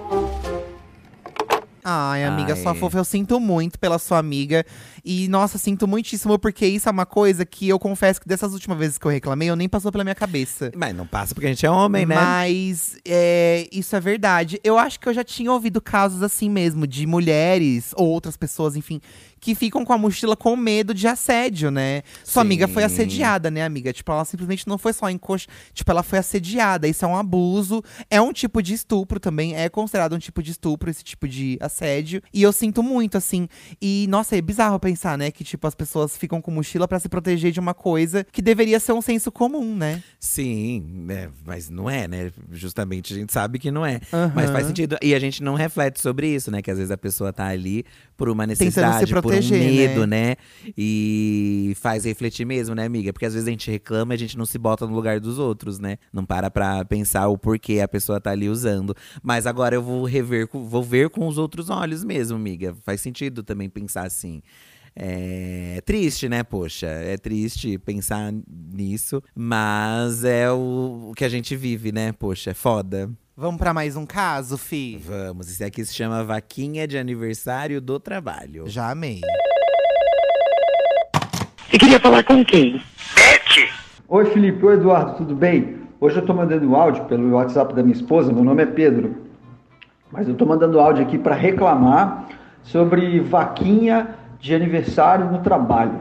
Ai, amiga, Ai. sua fofa, eu sinto muito pela sua amiga. E, nossa, sinto muitíssimo, porque isso é uma coisa que eu confesso que dessas últimas vezes que eu reclamei, eu nem passou pela minha cabeça. Mas não passa porque a gente é homem, né? Mas é, isso é verdade. Eu acho que eu já tinha ouvido casos assim mesmo, de mulheres ou outras pessoas, enfim, que ficam com a mochila com medo de assédio, né? Sua Sim. amiga foi assediada, né, amiga? Tipo, ela simplesmente não foi só encoxa. Tipo, ela foi assediada. Isso é um abuso. É um tipo de estupro também. É considerado um tipo de estupro, esse tipo de assédio. E eu sinto muito, assim. E, nossa, é bizarro pensar, né? Que, tipo, as pessoas ficam com mochila pra se proteger de uma coisa que deveria ser um senso comum, né? Sim, né? Mas não é, né? Justamente a gente sabe que não é. Aham. Mas faz sentido. E a gente não reflete sobre isso, né? Que às vezes a pessoa tá ali por uma necessidade, por um proteger, medo, né? E faz refletir mesmo, né, amiga? Porque às vezes a gente reclama e a gente não se bota no lugar dos outros, né? Não para pra pensar o porquê a pessoa tá ali usando. Mas agora eu vou rever, vou ver com os outros olhos mesmo, amiga. Faz sentido também pensar assim. É triste, né, poxa? É triste pensar nisso, mas é o, o que a gente vive, né? Poxa, é foda. Vamos pra mais um caso, Fi? Vamos, esse aqui se chama Vaquinha de Aniversário do Trabalho. Já amei. Você queria falar com quem? Oi Felipe, oi Eduardo, tudo bem? Hoje eu estou mandando um áudio pelo WhatsApp da minha esposa, meu nome é Pedro. Mas eu estou mandando áudio aqui para reclamar sobre vaquinha de aniversário no trabalho.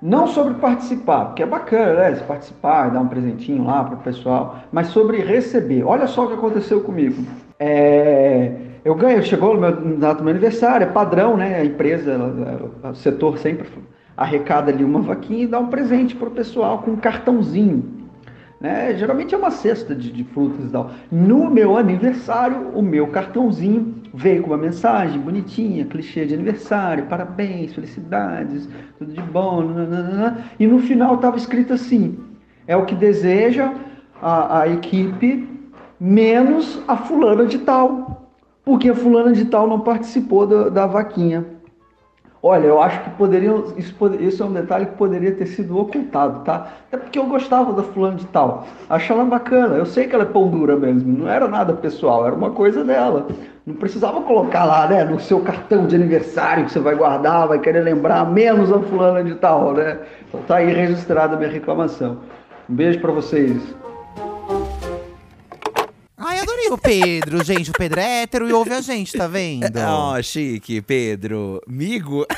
Não sobre participar, porque é bacana, né? Participar dar um presentinho lá para o pessoal, mas sobre receber. Olha só o que aconteceu comigo. É, eu ganho, chegou no meu, do meu aniversário, é padrão, né? A empresa, o setor sempre arrecada ali uma vaquinha e dá um presente para o pessoal com um cartãozinho. Né? Geralmente é uma cesta de, de frutas e tal. No meu aniversário, o meu cartãozinho veio com uma mensagem bonitinha, clichê de aniversário, parabéns, felicidades, tudo de bom, nananana. e no final estava escrito assim: é o que deseja a, a equipe menos a fulana de tal, porque a fulana de tal não participou da, da vaquinha. Olha, eu acho que poderiam. Isso, isso é um detalhe que poderia ter sido ocultado, tá? Até porque eu gostava da fulana de tal. Acho ela bacana. Eu sei que ela é pão dura mesmo. Não era nada pessoal, era uma coisa dela. Não precisava colocar lá, né? No seu cartão de aniversário que você vai guardar, vai querer lembrar, menos a fulana de tal, né? Então tá aí registrada a minha reclamação. Um beijo pra vocês. O Pedro, gente. O Pedro é hétero e ouve a gente, tá vendo? Ó, chique, Pedro. Migo.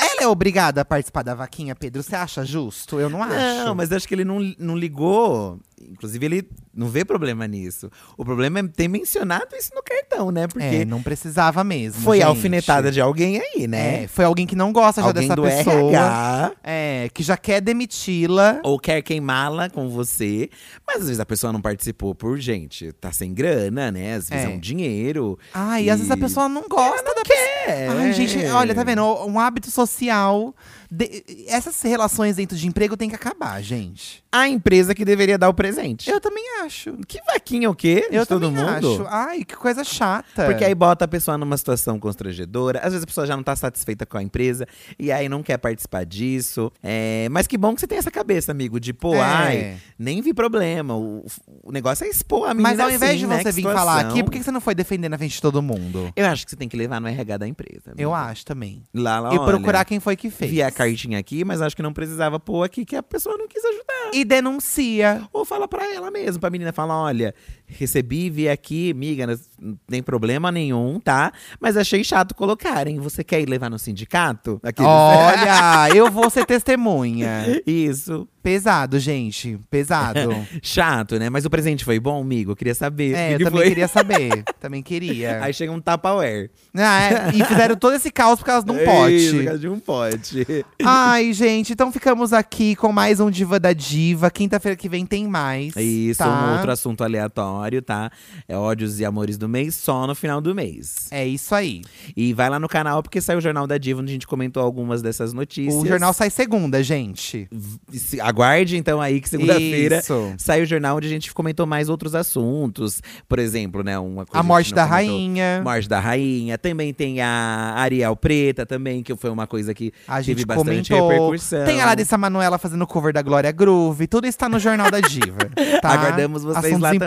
Ela é obrigada a participar da vaquinha, Pedro? Você acha justo? Eu não acho. Não, mas acho que ele não, não ligou. Inclusive, ele não vê problema nisso. O problema é ter mencionado isso no cartão, né? Porque É, não precisava mesmo. foi gente. alfinetada de alguém aí, né? É, foi alguém que não gosta já alguém dessa do pessoa. RH. É, que já quer demiti-la. Ou quer queimá-la com você. Mas às vezes a pessoa não participou por, gente, tá sem grana, né? Às vezes é, É. um dinheiro. Ai, e às vezes a pessoa não gosta da quer. Ai, gente, olha, tá vendo? Um hábito social. De- Essas relações dentro de emprego tem que acabar, gente. A empresa que deveria dar o presente. Eu também acho. Que vaquinha o quê? Eu de todo mundo? acho. Ai, que coisa chata. Porque aí bota a pessoa numa situação constrangedora. Às vezes a pessoa já não tá satisfeita com a empresa e aí não quer participar disso. É, mas que bom que você tem essa cabeça, amigo, de pô, É. ai, nem vi problema. O, o negócio é expor a menina Mas ao invés assim, de né? você Que vir falar situação. aqui, por que você não foi defender na frente de todo mundo? Eu acho que você tem que levar no RH da empresa. Eu amiga. acho também. Lá, lá, E olha, procurar quem foi que fez. Vi a cartinha aqui, mas acho que não precisava pôr aqui, que a pessoa não quis ajudar. E denuncia. Ou fala pra ela mesmo, pra menina falar: olha, recebi, vi aqui, amiga, não tem problema nenhum, tá? Mas achei chato colocarem. Você quer ir levar no sindicato? Aqueles- Olha, eu vou ser testemunha. Isso. Pesado, gente. Pesado. Chato, né? Mas o presente foi bom, amigo? Eu queria saber. É, eu que também foi. queria saber. Também queria. Aí chega um Tupperware. Ah, é, e fizeram todo esse caos por causa de um Isso, pote. por causa de um pote. Ai, gente, então ficamos aqui com mais um Diva da Diva. Quinta-feira que vem tem mais. Isso, tá? um outro assunto aleatório, tá? É ódios e amores do mês, só no final do mês. É isso aí. E vai lá no canal, porque saiu o Jornal da Diva, onde a gente comentou algumas dessas notícias. O jornal sai segunda, gente. Se- Aguarde então aí que segunda-feira sai o jornal onde a gente comentou mais outros assuntos. Por exemplo, né, uma coisa A morte da comentou. rainha. Morte da rainha. Também tem a Ariel Preta também, que foi uma coisa que A teve gente bastante comentou. repercussão. Tem a Larissa Manoela fazendo cover da Glória Groove. Tudo está no Jornal da Diva. tá? Aguardamos vocês Assuntos lá também.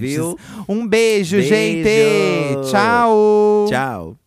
Viu? Um beijo, Beijo. gente. Tchau. Tchau.